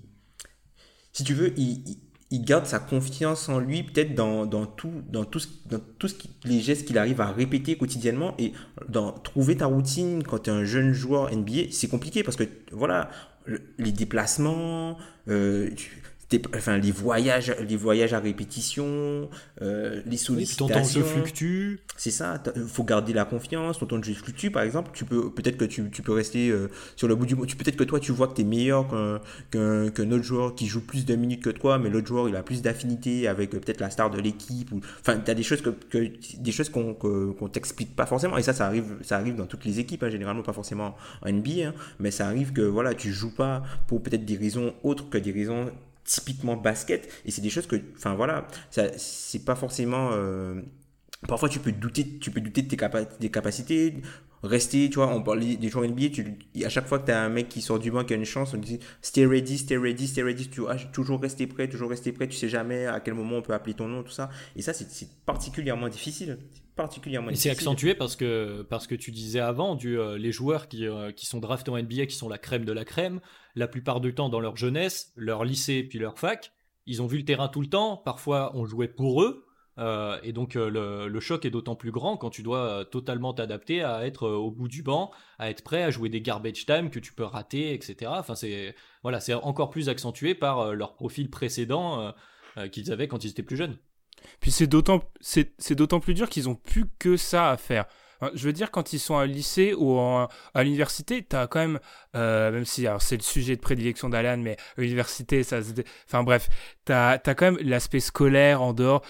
Speaker 3: si tu veux, il il garde sa confiance en lui, peut-être dans, dans, tout, dans tout, dans tout ce qui, les gestes qu'il arrive à répéter quotidiennement. Et dans trouver ta routine quand tu es un jeune joueur NBA, c'est compliqué parce que, voilà, les déplacements, euh, enfin les voyages les voyages à répétition euh, les sollicitations ton temps
Speaker 1: jeu fluctue.
Speaker 3: C'est ça faut garder la confiance ton temps de jeu fluctue par exemple tu peux peut-être que tu, tu, peux rester euh, sur le bout du tu peut-être que toi tu vois que tu es meilleur qu'un qu'un autre joueur qui joue plus de minutes que toi mais l'autre joueur il a plus d'affinité avec euh, peut-être la star de l'équipe ou enfin tu as des choses que, que des choses qu'on qu'on t'explique pas forcément. Et ça ça arrive ça arrive dans toutes les équipes hein, généralement pas forcément en NBA hein, mais ça arrive que voilà tu joues pas pour peut-être des raisons autres que des raisons typiquement basket. Et c'est des choses que, enfin voilà, ça, c'est pas forcément. Euh, parfois, tu peux douter, tu peux douter de tes, des capacités. Rester, tu vois, on parle des joueurs NBA, tu, à chaque fois que tu as un mec qui sort du banc qui a une chance, on dit stay ready, stay ready, stay ready, tu vois, toujours rester prêt, toujours rester prêt, tu sais jamais à quel moment on peut appeler ton nom, tout ça. Et ça, c'est particulièrement difficile particulièrement
Speaker 1: Et c'est accentué parce que, parce que tu disais avant, du, euh, les joueurs qui, euh, qui sont draftés en NBA, qui sont la crème de la crème, la plupart du temps dans leur jeunesse, leur lycée puis leur fac, ils ont vu le terrain tout le temps, parfois on jouait pour eux, euh, et donc le, le, choc est d'autant plus grand quand tu dois totalement t'adapter à être au bout du banc, à être prêt à jouer des garbage time que tu peux rater, etc. Enfin c'est voilà, c'est encore plus accentué par leur profil précédent qu'ils avaient quand ils étaient plus jeunes.
Speaker 2: Puis c'est d'autant, c'est, d'autant plus dur qu'ils ont plus que ça à faire. Je veux dire, quand ils sont à lycée ou à l'université, tu as quand même, euh, même si c'est le sujet de prédilection d'Alan, mais l'université, ça se. Enfin bref, tu as, quand même l'aspect scolaire en dehors.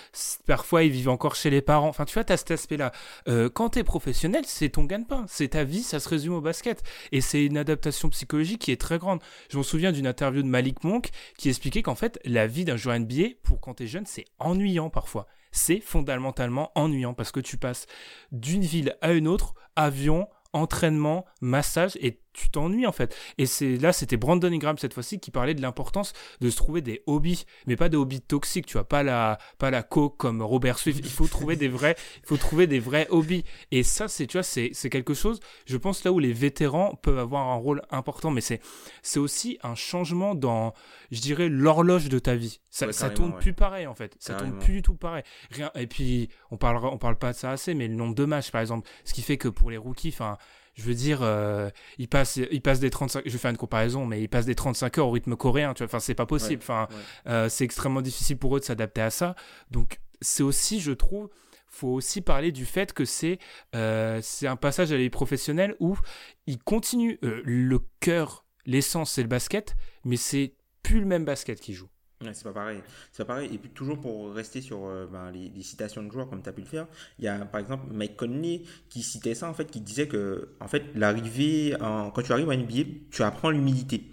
Speaker 2: Parfois, ils vivent encore chez les parents. Enfin, tu vois, tu as cet aspect-là. Euh, quand tu es professionnel, c'est ton gagne-pain. C'est ta vie, ça se résume au basket. Et c'est une adaptation psychologique qui est très grande. Je me souviens d'une interview de Malik Monk qui expliquait qu'en fait, la vie d'un joueur NBA, pour quand tu es jeune, c'est ennuyant parfois c'est fondamentalement ennuyant parce que tu passes d'une ville à une autre, avion, entraînement, massage, et tu t'ennuies en fait. Et c'est là, c'était Brandon Ingram cette fois-ci qui parlait de l'importance de se trouver des hobbies, mais pas des hobbies toxiques, tu vois, pas la, pas la coke comme Robert Swift. Il faut trouver des vrais, il faut trouver des vrais hobbies. Et ça, c'est, tu vois, c'est, c'est quelque chose, je pense là où les vétérans peuvent avoir un rôle important, mais c'est, c'est aussi un changement dans, je dirais, l'horloge de ta vie. Ça, ça tourne plus pareil en fait. Ça tourne plus du tout pareil. Rien. Et puis, on parlera, on parle pas de ça assez, mais le nombre de matchs, par exemple, ce qui fait que pour les rookies, enfin, je veux dire, euh, ils passent, ils passent des 35, je vais faire une comparaison, mais ils passent des 35 heures au rythme coréen, tu vois, enfin, c'est pas possible, enfin, euh, c'est extrêmement difficile pour eux de s'adapter à ça. Donc, c'est aussi, je trouve, faut aussi parler du fait que c'est euh, c'est un passage à la vie professionnelle où ils continuent, le cœur, l'essence, c'est le basket, mais c'est plus le même basket qu'ils
Speaker 3: c'est pas pareil. C'est pas pareil. Et puis, toujours pour rester sur euh, ben, les, citations de joueurs, comme tu as pu le faire, il y a par exemple Mike Conley qui citait ça, en fait, qui disait que, en fait, l'arrivée, quand tu arrives à NBA, tu apprends l'humilité.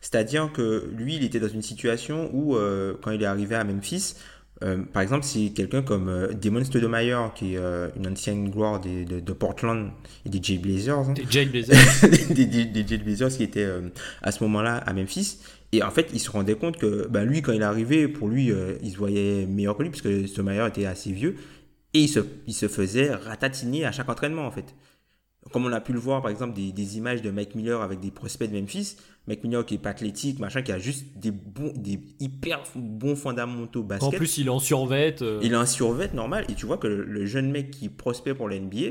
Speaker 3: C'est-à-dire que lui, il était dans une situation où, euh, quand il est arrivé à Memphis, euh, par exemple, c'est quelqu'un comme Damon Stoudemire, qui est une ancienne gloire de, Portland et des Jay Blazers.
Speaker 1: Hein. Des Jay Blazers.
Speaker 3: des, des, Jay Blazers qui étaient à ce moment-là à Memphis. Et en fait, il se rendait compte que ben, lui, quand il est arrivé, pour lui, euh, il se voyait meilleur que lui, puisque Stoudemire était assez vieux. Et il se, il se faisait ratatiner à chaque entraînement, en fait. Comme on a pu le voir, par exemple, des, des images de Mike Miller avec des prospects de Memphis. Mike Miller qui est pas athlétique, machin, qui a juste des, bons, des hyper bons fondamentaux basket.
Speaker 1: En plus, il est en survêt. Euh.
Speaker 3: Il est en survêt normal. Et tu vois que le, le jeune mec qui prospère pour l'NBA,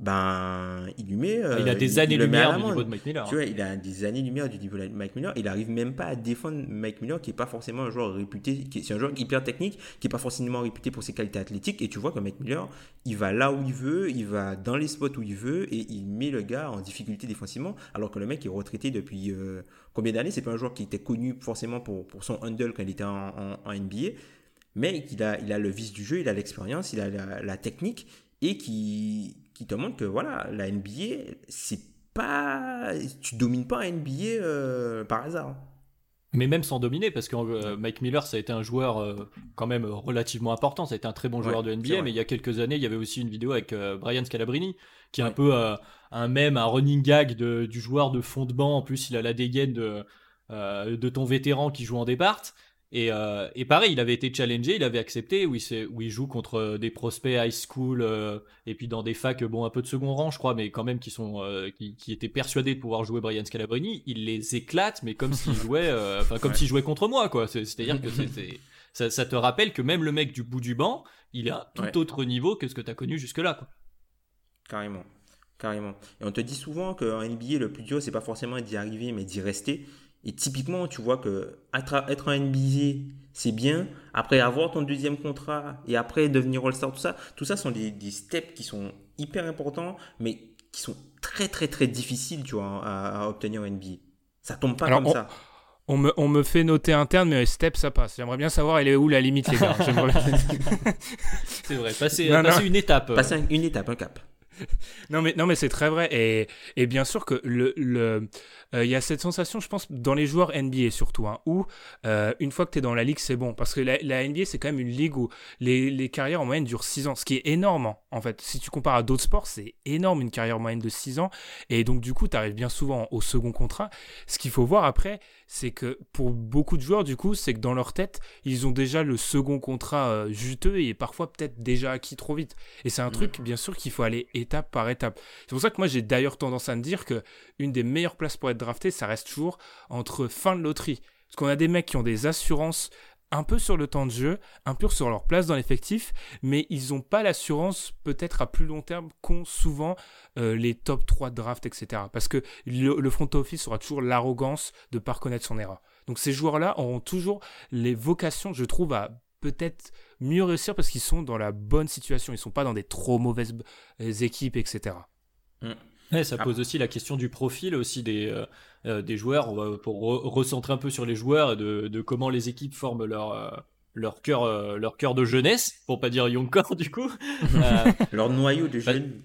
Speaker 3: ben, il lui met.
Speaker 1: il a des années-lumière du niveau de Mike Miller.
Speaker 3: Tu vois, il a des années-lumière du niveau de Mike Miller. Il arrive même pas à défendre Mike Miller, qui est pas forcément un joueur réputé. C'est un joueur hyper technique, qui est pas forcément réputé pour ses qualités athlétiques. Et tu vois que Mike Miller, il va là où il veut, il va dans les spots où il veut, et il met le gars en difficulté défensivement. Alors que le mec est retraité depuis euh, combien d'années? C'est pas un joueur qui était connu forcément pour, pour son handle quand il était en, en, NBA. Mais il a, il a le vice du jeu, il a l'expérience, il a la, la technique et qui, qui te montre que voilà, la NBA, c'est pas. Tu domines pas un NBA euh, par hasard.
Speaker 1: Mais même sans dominer, parce que euh, Mike Miller, ça a été un joueur euh, quand même relativement important, ça a été un très bon joueur de NBA, mais il y a quelques années, il y avait aussi une vidéo avec Brian Scalabrini, qui est un peu un même, un running gag de, du joueur de fond de banc, en plus il a la dégaine de, de ton vétéran qui joue en départ. Et, euh, et, pareil, il avait été challengé, il avait accepté, où il, où il joue contre euh, des prospects high school, euh, et puis dans des facs, bon, un peu de second rang, je crois, mais quand même qui, sont, qui, qui, étaient persuadés de pouvoir jouer Brian Scalabrini. Il les éclate, mais comme s'il jouait, enfin, comme s'il jouait contre moi, quoi. C'est-à-dire que ça, ça, te rappelle que même le mec du bout du banc, il à tout autre niveau que ce que tu as connu jusque-là, quoi.
Speaker 3: Carrément. Carrément. Et on te dit souvent qu'en NBA, le plus dur, c'est pas forcément d'y arriver, mais d'y rester. Et typiquement, tu vois que être un NBA, c'est bien. Après avoir ton deuxième contrat et après devenir All-Star, tout ça, tout ça sont des, steps qui sont hyper importants, mais qui sont très très très difficiles, tu vois, à, obtenir en NBA. Ça tombe pas comme ça.
Speaker 2: On me, on me, fait noter interne, mais steps ça passe. J'aimerais bien savoir, elle est où la limite, les gars.
Speaker 1: c'est vrai, passer, une étape.
Speaker 3: Passer une étape, un cap.
Speaker 2: non mais non mais c'est très vrai et, et bien sûr que le, le il y a cette sensation, je pense, dans les joueurs NBA surtout, hein, où euh, une fois que tu es dans la ligue, c'est bon. Parce que la, la NBA, c'est quand même une ligue où les, les, carrières en moyenne durent 6 ans, ce qui est énorme, hein, en fait. Si tu compares à d'autres sports, c'est énorme une carrière moyenne de 6 ans. Et donc, du coup, tu arrives bien souvent au second contrat. Ce qu'il faut voir après, c'est que pour beaucoup de joueurs, du coup, c'est que dans leur tête, ils ont déjà le second contrat euh, juteux et parfois peut-être déjà acquis trop vite. Et c'est un truc, bien sûr, qu'il faut aller étape par étape. C'est pour ça que moi, j'ai d'ailleurs tendance à me dire que une des meilleures places pour être drafté, ça reste toujours entre fin de loterie. Parce qu'on a des mecs qui ont des assurances un peu sur le temps de jeu, un peu sur leur place dans l'effectif, mais ils n'ont pas l'assurance peut-être à plus long terme qu'ont souvent euh, les top 3 de draft, etc. Parce que le, front office aura toujours l'arrogance de ne pas reconnaître son erreur. Donc ces joueurs-là auront toujours les vocations, je trouve, à peut-être mieux réussir parce qu'ils sont dans la bonne situation, ils ne sont pas dans des trop mauvaises équipes, etc
Speaker 1: ça ah. pose aussi la question du profil aussi des, euh, euh, des joueurs, pour recentrer un peu sur les joueurs, de, de comment les équipes forment leur, euh, leur, cœur, leur cœur de jeunesse, pour pas dire young core du coup.
Speaker 3: leur noyau de bah, jeunes.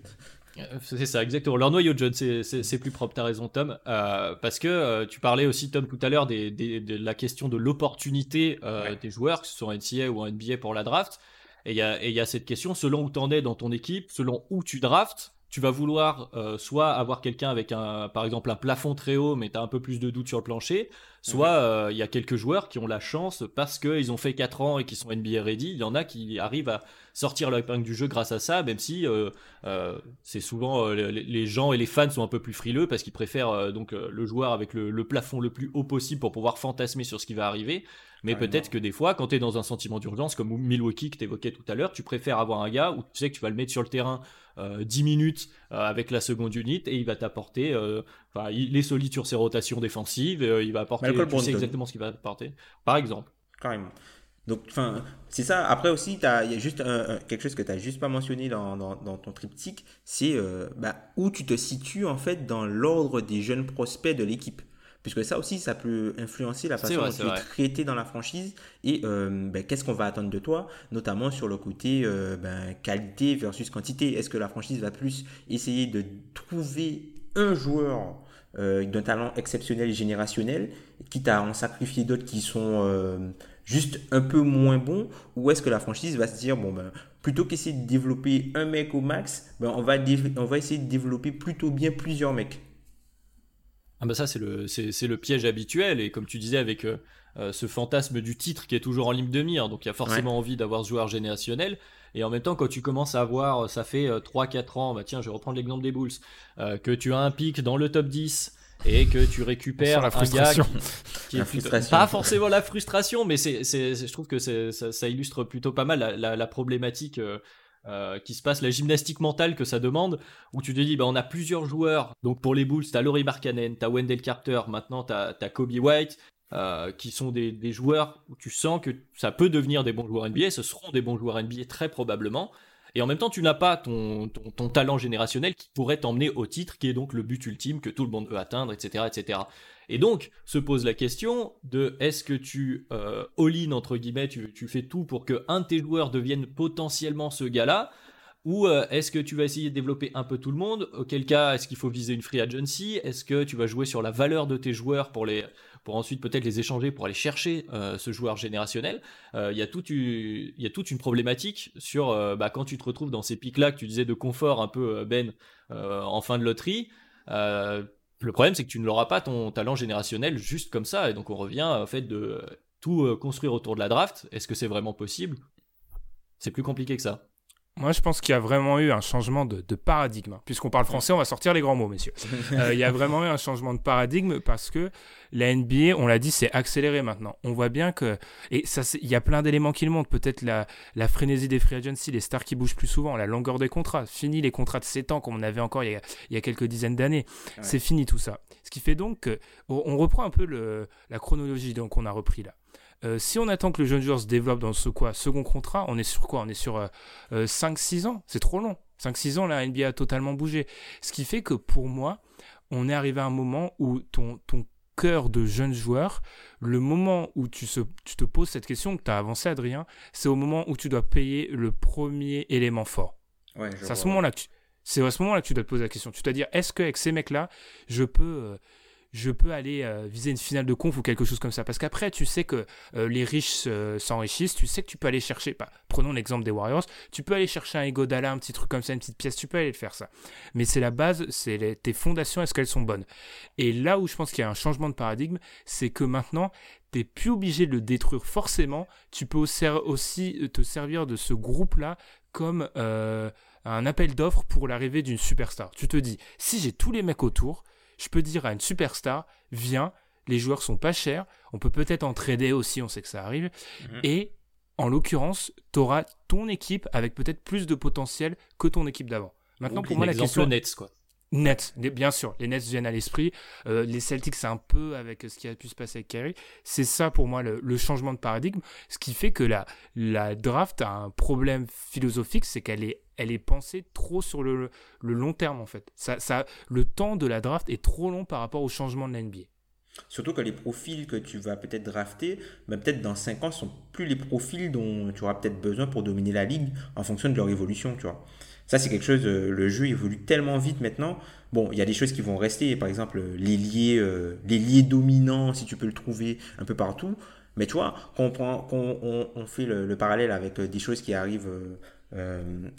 Speaker 1: C'est ça, exactement. Leur noyau de jeunes, c'est plus propre, t'as raison Tom. parce que tu parlais aussi Tom tout à l'heure des, des, de la question de l'opportunité des joueurs, que ce soit en NCA ou en NBA pour la draft. Et il y a, y a cette question, selon où t'en es dans ton équipe, selon où tu draftes, tu vas vouloir euh, soit avoir quelqu'un avec un, par exemple un plafond très haut, mais tu as un peu plus de doute sur le plancher, soit euh, il y a quelques joueurs qui ont la chance parce qu'ils ont fait 4 ans et qui sont NBA ready, il y en a qui arrivent à sortir leur épingle du jeu grâce à ça, même si euh, c'est souvent les, gens et les fans sont un peu plus frileux parce qu'ils préfèrent donc le joueur avec le, plafond le plus haut possible pour pouvoir fantasmer sur ce qui va arriver. Mais peut-être que des fois, quand tu es dans un sentiment d'urgence, comme Milwaukee que tu évoquais tout à l'heure, tu préfères avoir un gars où tu sais que tu vas le mettre sur le terrain 10 euh, minutes euh, avec la seconde unit et il va t'apporter, euh, enfin, il est solide sur ses rotations défensives, il va apporter, tu sais exactement ce qu'il va apporter, par exemple.
Speaker 3: Carrément. Donc, enfin, c'est ça. Après aussi, il y a juste quelque chose que tu n'as juste pas mentionné dans, dans, ton triptyque, c'est bah, où tu te situes en fait dans l'ordre des jeunes prospects de l'équipe puisque ça aussi, ça peut influencer la façon dont tu es traité dans la franchise et euh, ben, qu'est-ce qu'on va attendre de toi, notamment sur le côté euh, ben, qualité versus quantité. Est-ce que la franchise va plus essayer de trouver un joueur euh, d'un talent exceptionnel et générationnel, quitte à en sacrifier d'autres qui sont juste un peu moins bons, ou est-ce que la franchise va se dire, bon, ben, plutôt qu'essayer de développer un mec au max, ben, on, va on va essayer de développer plutôt bien plusieurs mecs.
Speaker 1: Ah bah ça c'est le le piège habituel. Et comme tu disais avec euh, euh, ce fantasme du titre qui est toujours en ligne de mire. Donc il y a forcément envie d'avoir ce joueur générationnel. Et en même temps quand tu commences à avoir ça fait 3 euh, 4 ans bah tiens je vais reprendre l'exemple des Bulls que tu as un pic dans le top 10 et que tu récupères
Speaker 2: la un gars
Speaker 1: qui, est pas forcément la frustration mais c'est je trouve que ça, ça, illustre plutôt pas mal la, la, problématique euh, qui se passe, la gymnastique mentale que ça demande, où tu te dis, bah, on a plusieurs joueurs. Donc pour les Bulls, t'as Laurie Markkanen, t'as Wendell Carter, maintenant t'as as Kobe White, euh, qui sont des, joueurs où tu sens que ça peut devenir des bons joueurs NBA, ce seront des bons joueurs NBA très probablement. Et en même temps, tu n'as pas ton, ton, ton, talent générationnel qui pourrait t'emmener au titre, qui est donc le but ultime que tout le monde veut atteindre, etc., etc. Et donc, se pose la question de est-ce que tu euh, all-in, entre guillemets, tu, tu, fais tout pour que un de tes joueurs devienne potentiellement ce gars-là ou euh, est-ce que tu vas essayer de développer un peu tout le monde Auquel cas, est-ce qu'il faut viser une free agency Est-ce que tu vas jouer sur la valeur de tes joueurs pour, les, pour ensuite peut-être les échanger pour aller chercher euh, ce joueur générationnel euh, Il y, a toute une problématique sur bah, quand tu te retrouves dans ces pics-là que tu disais de confort un peu, Ben, en fin de loterie. Le problème, c'est que tu ne l'auras pas ton talent générationnel juste comme ça. Et donc, on revient au fait de tout euh, construire autour de la draft. Est-ce que c'est vraiment possible? C'est plus compliqué que ça.
Speaker 2: Moi, je pense qu'il y a vraiment eu un changement de, paradigme. Puisqu'on parle français, on va sortir les grands mots, messieurs. Euh, il y a vraiment eu un changement de paradigme parce que la NBA, on l'a dit, c'est accéléré maintenant. On voit bien que, et ça, il y a plein d'éléments qui le montrent. Peut-être la, la frénésie des free agency, les stars qui bougent plus souvent, la longueur des contrats. Fini les contrats de 7 ans comme on avait encore il y a, il y a quelques dizaines d'années. C'est fini tout ça. Ce qui fait donc que, on reprend un peu le, la chronologie donc on a repris là. Euh, si on attend que le jeune joueur se développe dans ce quoi second contrat, on est sur quoi? On est sur 5-6 euh, euh, ans? C'est trop long. 5-6 ans, la NBA a totalement bougé. Ce qui fait que pour moi, on est arrivé à un moment où ton, ton cœur de jeune joueur, le moment où tu, tu te poses cette question que tu as avancé, Adrien, c'est au moment où tu dois payer le premier élément fort. c'est à ce moment-là que tu... C'est à ce moment-là que tu dois te poser la question. Tu dois dire, est-ce qu'avec ces mecs-là, je peux je peux aller euh, viser une finale de conf ou quelque chose comme ça. Parce qu'après, tu sais que euh, les riches euh, s'enrichissent, tu sais que tu peux aller chercher, bah, prenons l'exemple des Warriors, tu peux aller chercher un Egodala, un petit truc comme ça, une petite pièce, tu peux aller le faire ça. Mais c'est la base, c'est tes fondations, est-ce qu'elles sont bonnes? Et là où je pense qu'il y a un changement de paradigme, c'est que maintenant, tu n'es plus obligé de le détruire forcément, tu peux aussi te servir de ce groupe-là comme un appel d'offres pour l'arrivée d'une superstar. Tu te dis, si j'ai tous les mecs autour, je peux dire à une superstar, viens, les joueurs sont pas chers, on peut peut-être en trader aussi, on sait que ça arrive, mhm. et en l'occurrence, tu auras ton équipe avec peut-être plus de potentiel que ton équipe d'avant.
Speaker 1: Maintenant, pour moi, la question... Nets, quoi.
Speaker 2: Nets, bien sûr, les Nets viennent à l'esprit. Euh, les Celtics, c'est un peu avec ce qui a pu se passer avec Kerry. C'est ça pour moi le, changement de paradigme. Ce qui fait que la, la draft a un problème philosophique, c'est qu'elle est, elle est pensée trop sur le, long terme en fait. Ça, le temps de la draft est trop long par rapport au changement de la NBA.
Speaker 3: Surtout que les profils que tu vas peut-être drafter, ben peut-être dans 5 ans, sont plus les profils dont tu auras peut-être besoin pour dominer la ligue en fonction de leur évolution, tu vois. Ça, c'est quelque chose, euh, le jeu évolue tellement vite maintenant. Bon, il y a des choses qui vont rester, par exemple, les liés, euh, les dominants, si tu peux le trouver un peu partout. Mais tu vois, quand on, fait le, parallèle avec euh, des choses qui arrivent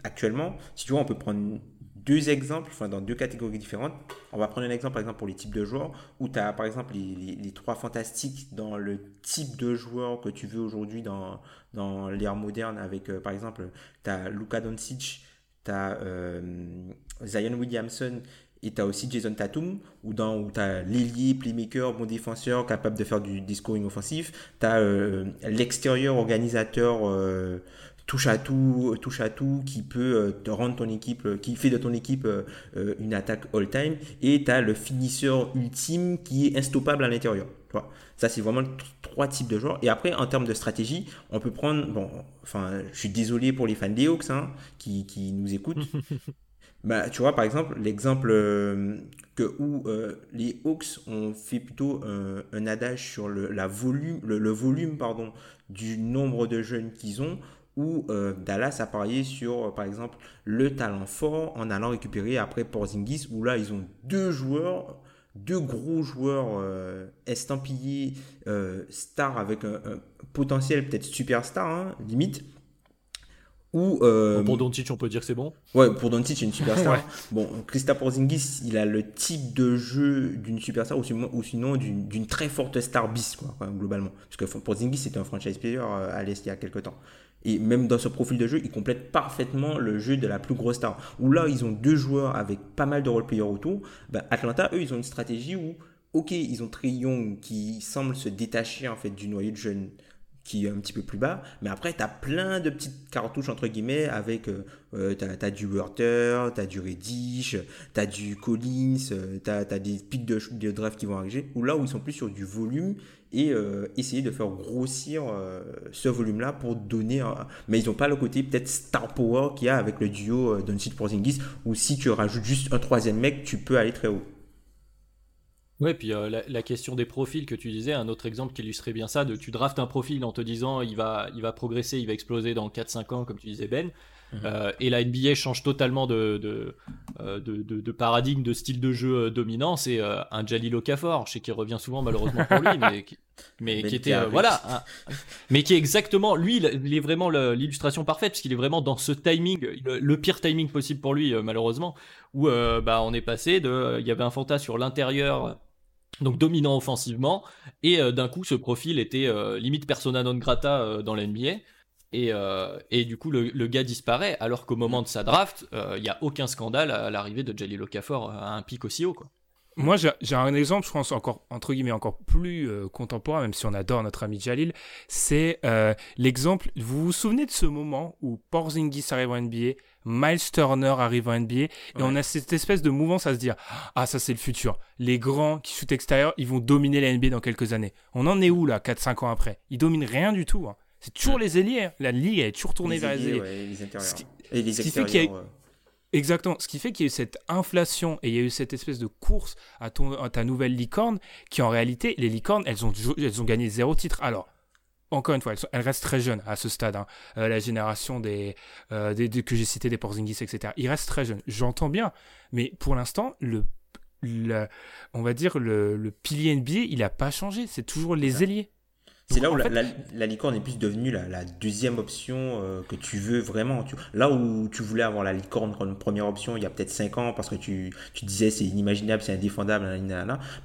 Speaker 3: actuellement, si tu vois, on peut prendre deux exemples, enfin dans deux catégories différentes. On va prendre un exemple par exemple pour les types de joueurs, où tu as par exemple les, trois fantastiques dans le type de joueur que tu veux aujourd'hui dans, dans l'ère moderne, avec par exemple, tu as Luka Doncic, tu as Zion Williamson et tu as aussi Jason Tatum, où, où tu as l'ailier, playmaker, bon défenseur, capable de faire du, scoring offensif. Tu as l'extérieur organisateur touche à tout, touche à tout, qui peut euh, te rendre ton équipe, euh, qui fait de ton équipe euh, une attaque all-time. Et tu as le finisseur ultime qui est instoppable à l'intérieur. Ça, c'est vraiment trois types de joueurs. Et après, en termes de stratégie, on peut prendre. Bon, enfin, je suis désolé pour les fans des Hawks hein, qui, qui, nous écoutent. bah, tu vois, par exemple, l'exemple que où les Hawks ont fait plutôt un adage sur le, la volume, le, le, volume pardon, du nombre de jeunes qu'ils ont où euh, Dallas a parié sur, euh, par exemple, le talent fort en allant récupérer après Porzingis, où là, ils ont deux joueurs, deux gros joueurs euh, estampillés, stars avec un, potentiel peut-être superstar, hein, limite.
Speaker 1: Ou, pour Doncic, on peut dire que c'est bon
Speaker 3: Ouais, pour Doncic, c'est une superstar. Bon, Krista Porzingis, il a le type de jeu d'une superstar ou, sinon d'une très forte star bis, quoi, globalement. Parce que Porzingis, c'était un franchise player à l'Est il y a quelques temps. Et même dans ce profil de jeu, ils complètent parfaitement le jeu de la plus grosse star. Où là, ils ont deux joueurs avec pas mal de role-players autour. Ben, Atlanta, eux, ils ont une stratégie où, ok, ils ont Trey Young qui semble se détacher en fait du noyau de jeunes qui est un petit peu plus bas. Mais après, tu as plein de petites cartouches, entre guillemets, avec, euh, euh tu as, du Werther, tu as du Reddish, tu as du Collins, euh, tu as, des pics de, de draft qui vont arriver, ou là où ils sont plus sur du volume et euh, essayer de faire grossir ce volume-là pour donner... Mais ils n'ont pas le côté peut-être star power qu'il y a avec le duo d'un site pour Zingis, où si tu rajoutes juste un troisième mec, tu peux aller très haut.
Speaker 1: Ouais, puis euh, la, question des profils que tu disais, un autre exemple qui illustrait bien ça, de tu draftes un profil en te disant il va, il va progresser, il va exploser dans 4-5 ans, comme tu disais Ben, euh, et la NBA change totalement de, de, euh, de, de, paradigme, de style de jeu dominant, c'est un Jalil Okafor, je sais qu'il revient souvent malheureusement pour lui, mais, mais qui était, voilà, mais qui est exactement, lui, il est vraiment l'illustration parfaite, parce qu'il est vraiment dans ce timing, le, pire timing possible pour lui, malheureusement, où bah, on est passé de, il y avait un fantasme sur l'intérieur donc dominant offensivement, et euh, d'un coup ce profil était euh, limite persona non grata euh, dans l'NBA, et, et du coup le, gars disparaît, alors qu'au moment de sa draft, il n'y a aucun scandale à, l'arrivée de Jalil Okafor à un pic aussi haut. Quoi.
Speaker 2: Moi, j'ai un exemple, je pense, encore, entre guillemets, encore plus contemporain, même si on adore notre ami Jalil. C'est l'exemple. Vous vous souvenez de ce moment où Porzingis arrive en NBA, Miles Turner arrive en NBA et on a cette espèce de mouvance à se dire ah ça c'est le futur. Les grands qui shootent extérieur, ils vont dominer la NBA dans quelques années. On en est où là 4 5 ans après? Ils dominent rien du tout. Hein. C'est toujours les ailiers. Hein. La ligue est toujours tournée vers les ailiers.
Speaker 3: les intérieurs. et les extérieurs.
Speaker 2: Exactement. Ce qui fait qu'il y a eu cette inflation et il y a eu cette espèce de course à, ton, à ta nouvelle licorne qui en réalité, les licornes, elles ont, elles ont gagné zéro titre. Alors, encore une fois, elles, restent très jeunes à ce stade. Hein. Euh, la génération euh, des, que j'ai cité, des Porzingis, etc. Ils restent très jeunes. J'entends bien, mais pour l'instant, le, on va dire le, pilier NBA, il n'a pas changé. C'est toujours les ailiers.
Speaker 3: C'est là où la, licorne est plus devenue la, deuxième option euh, que tu veux vraiment. là où tu voulais avoir la licorne comme première option il y a peut-être 5 ans parce que tu, disais c'est inimaginable, c'est indéfendable,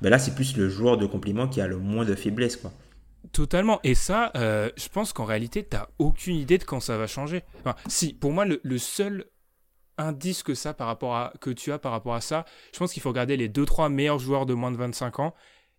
Speaker 3: ben là c'est plus le joueur de complément qui a le moins de faiblesse. Quoi.
Speaker 2: Totalement. Et ça, euh, je pense qu'en réalité, tu n'as aucune idée de quand ça va changer. Enfin, si, pour moi, le, seul indice que ça par rapport à que tu as par rapport à ça, je pense qu'il faut regarder les 2-3 meilleurs joueurs de moins de 25 ans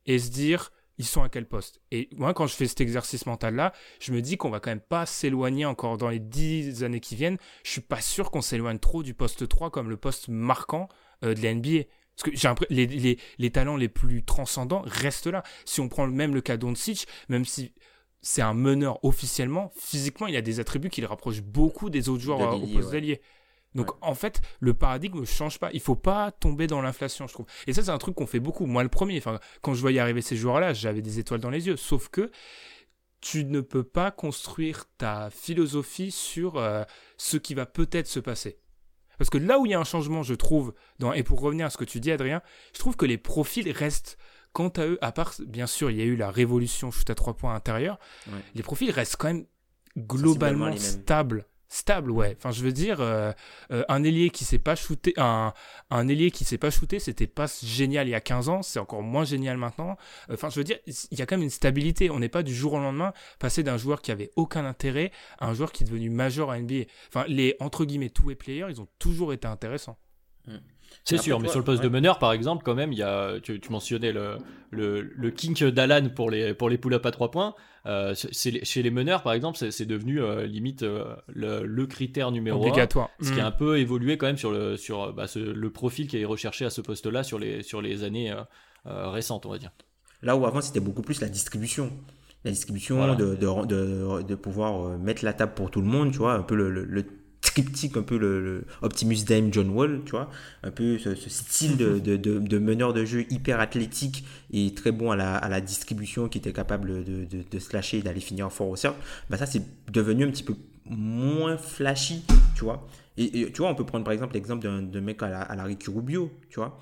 Speaker 2: et se dire ils sont à quel poste. Et moi, quand je fais cet exercice mental-là, je me dis qu'on va quand même pas s'éloigner encore dans les 10 années qui viennent. Je suis pas sûr qu'on s'éloigne trop du poste 3 comme le poste marquant euh, de la NBA. Parce que j'ai les, les, les, talents les plus transcendants restent là. Si on prend même le cas d'Oncic, même si c'est un meneur officiellement, physiquement, il a des attributs qui le rapprochent beaucoup des autres joueurs au poste d'allié. Donc en fait, le paradigme ne change pas. Il faut pas tomber dans l'inflation, je trouve. Et ça, c'est un truc qu'on fait beaucoup. Moi, le premier, enfin, quand je voyais arriver ces joueurs-là, j'avais des étoiles dans les yeux. Sauf que tu ne peux pas construire ta philosophie sur euh, ce qui va peut-être se passer. Parce que là où il y a un changement, je trouve, dans, et pour revenir à ce que tu dis, Adrien, je trouve que les profils restent, quant à eux, à part, bien sûr, il y a eu la révolution shoot à trois points intérieur, les profils restent quand même globalement stables. Stable, ouais. Enfin, je veux dire, euh, euh, un ailier qui s'est pas shooté, un, un ailier qui s'est pas shooté, c'était pas génial il y a 15 ans, c'est encore moins génial maintenant. Enfin, je veux dire, il y a quand même une stabilité. On n'est pas du jour au lendemain passé d'un joueur qui avait aucun intérêt à un joueur qui est devenu majeur à NBA. Enfin, les entre guillemets two-way players, ils ont toujours été intéressants.
Speaker 1: Mm. C'est sûr, mais sur le poste de meneur, par exemple, quand même, il y a, tu, mentionnais le, le, le kink d'Alan pour les, pour les pull-up à 3 points. Euh, chez les meneurs, par exemple, c'est devenu euh, limite euh, le, critère numéro
Speaker 2: Obligatoire.
Speaker 1: ce qui a mm. un peu évolué quand même sur le, sur, bah, le profil qui est recherché à ce poste-là sur les, sur les années récentes, on va dire.
Speaker 3: Là où avant, c'était beaucoup plus la distribution la distribution, de, de, de, de, pouvoir mettre la table pour tout le monde, tu vois, un peu le, le triptyque, un peu le, Optimus Dame John Wall, tu vois, un peu ce, style de, meneur de jeu hyper athlétique et très bon à la, distribution, qui était capable de, de, slasher et d'aller finir fort au cercle, bah ça c'est devenu un petit peu moins flashy, tu vois. Et, tu vois, on peut prendre par exemple l'exemple d'un mec à la, à la Rubio, tu vois.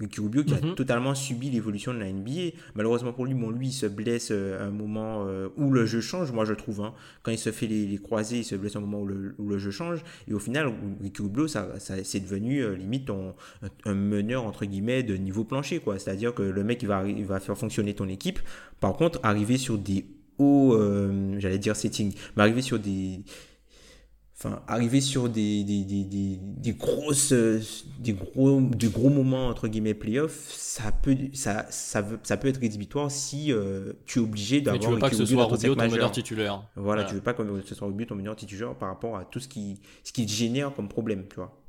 Speaker 3: Ricky Rubio qui a mhm. totalement subi l'évolution de la NBA. Malheureusement pour lui, bon, lui, il se blesse euh, à un moment euh, où le jeu change, moi je trouve. Hein. Quand il se fait les, les, croisés, il se blesse à un moment où le, où le jeu change. Et au final, Ricky Rubio, ça, ça c'est devenu euh, limite un, meneur, entre guillemets, de niveau plancher. quoi. C'est-à-dire que le mec, il va, il va faire fonctionner ton équipe. Par contre, arriver sur des hauts, j'allais dire setting, mais arriver sur des, enfin arriver sur des, des, des, des, grosses des gros des gros moments entre guillemets playoff ça peut ça, ça, ça peut être rédhibitoire si euh, tu es obligé d'avoir
Speaker 1: tu veux pas que ce soit Rubio ton meneur titulaire.
Speaker 3: Voilà, tu veux pas que ce soit Rubio ton meneur titulaire par rapport à tout ce qui ce qui génère comme problème tu vois.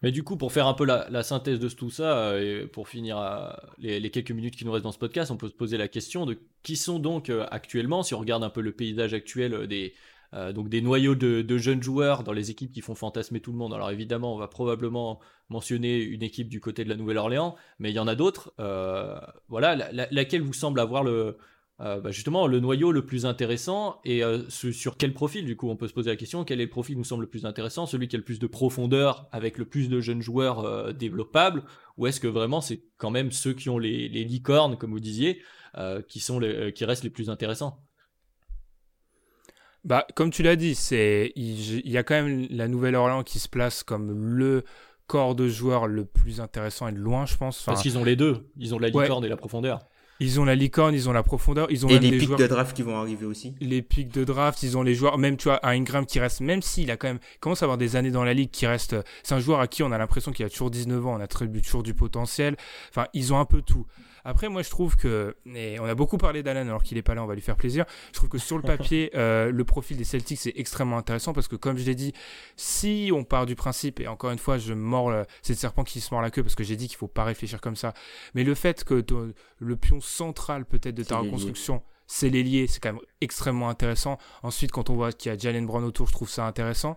Speaker 1: Mais du coup, pour faire un peu la, la synthèse de tout ça, euh, et pour finir euh, les, les, quelques minutes qui nous restent dans ce podcast, on peut se poser la question de qui sont donc actuellement, si on regarde un peu le paysage actuel des, euh, donc des noyaux de, jeunes joueurs dans les équipes qui font fantasmer tout le monde. Alors évidemment, on va probablement mentionner une équipe du côté de la Nouvelle-Orléans, mais il y en a d'autres. Euh, voilà, laquelle vous semble avoir le, euh, bah, justement le noyau le plus intéressant et sur quel profil du coup on peut se poser la question quel est le profil qui nous semble le plus intéressant celui qui a le plus de profondeur avec le plus de jeunes joueurs développables ou est-ce que vraiment c'est quand même ceux qui ont les, licornes comme vous disiez qui restent les plus intéressants?
Speaker 2: Bah, comme tu l'as dit, c'est il, y a quand même la Nouvelle-Orléans qui se place comme le corps de joueurs le plus intéressant et de loin, je pense.
Speaker 1: Parce qu'ils ont les deux. Ils ont la licorne et la profondeur.
Speaker 2: Ils ont la licorne, ils ont la profondeur, ils ont
Speaker 3: et les pics de draft qui vont arriver aussi.
Speaker 2: Les pics de draft, ils ont les joueurs, même tu vois, un Ingram qui reste, même s'il a quand même commence à avoir des années dans la ligue, qui reste, c'est un joueur à qui on a l'impression qu'il a toujours 19 ans, on a toujours du potentiel. Enfin, ils ont un peu tout. Après, moi, je trouve que, et on a beaucoup parlé d'Alan alors qu'il n'est pas là, on va lui faire plaisir. Je trouve que sur le papier, euh, le profil des Celtics c'est extrêmement intéressant parce que, comme je l'ai dit, si on part du principe, et encore une fois, je mords, le, c'est le serpent qui se mord la queue parce que j'ai dit qu'il faut pas réfléchir comme ça, mais le fait que le pion central peut-être de ta reconstruction, c'est l'ailier, c'est quand même extrêmement intéressant. Ensuite, quand on voit qu'il y a Jalen Brown autour, je trouve ça intéressant.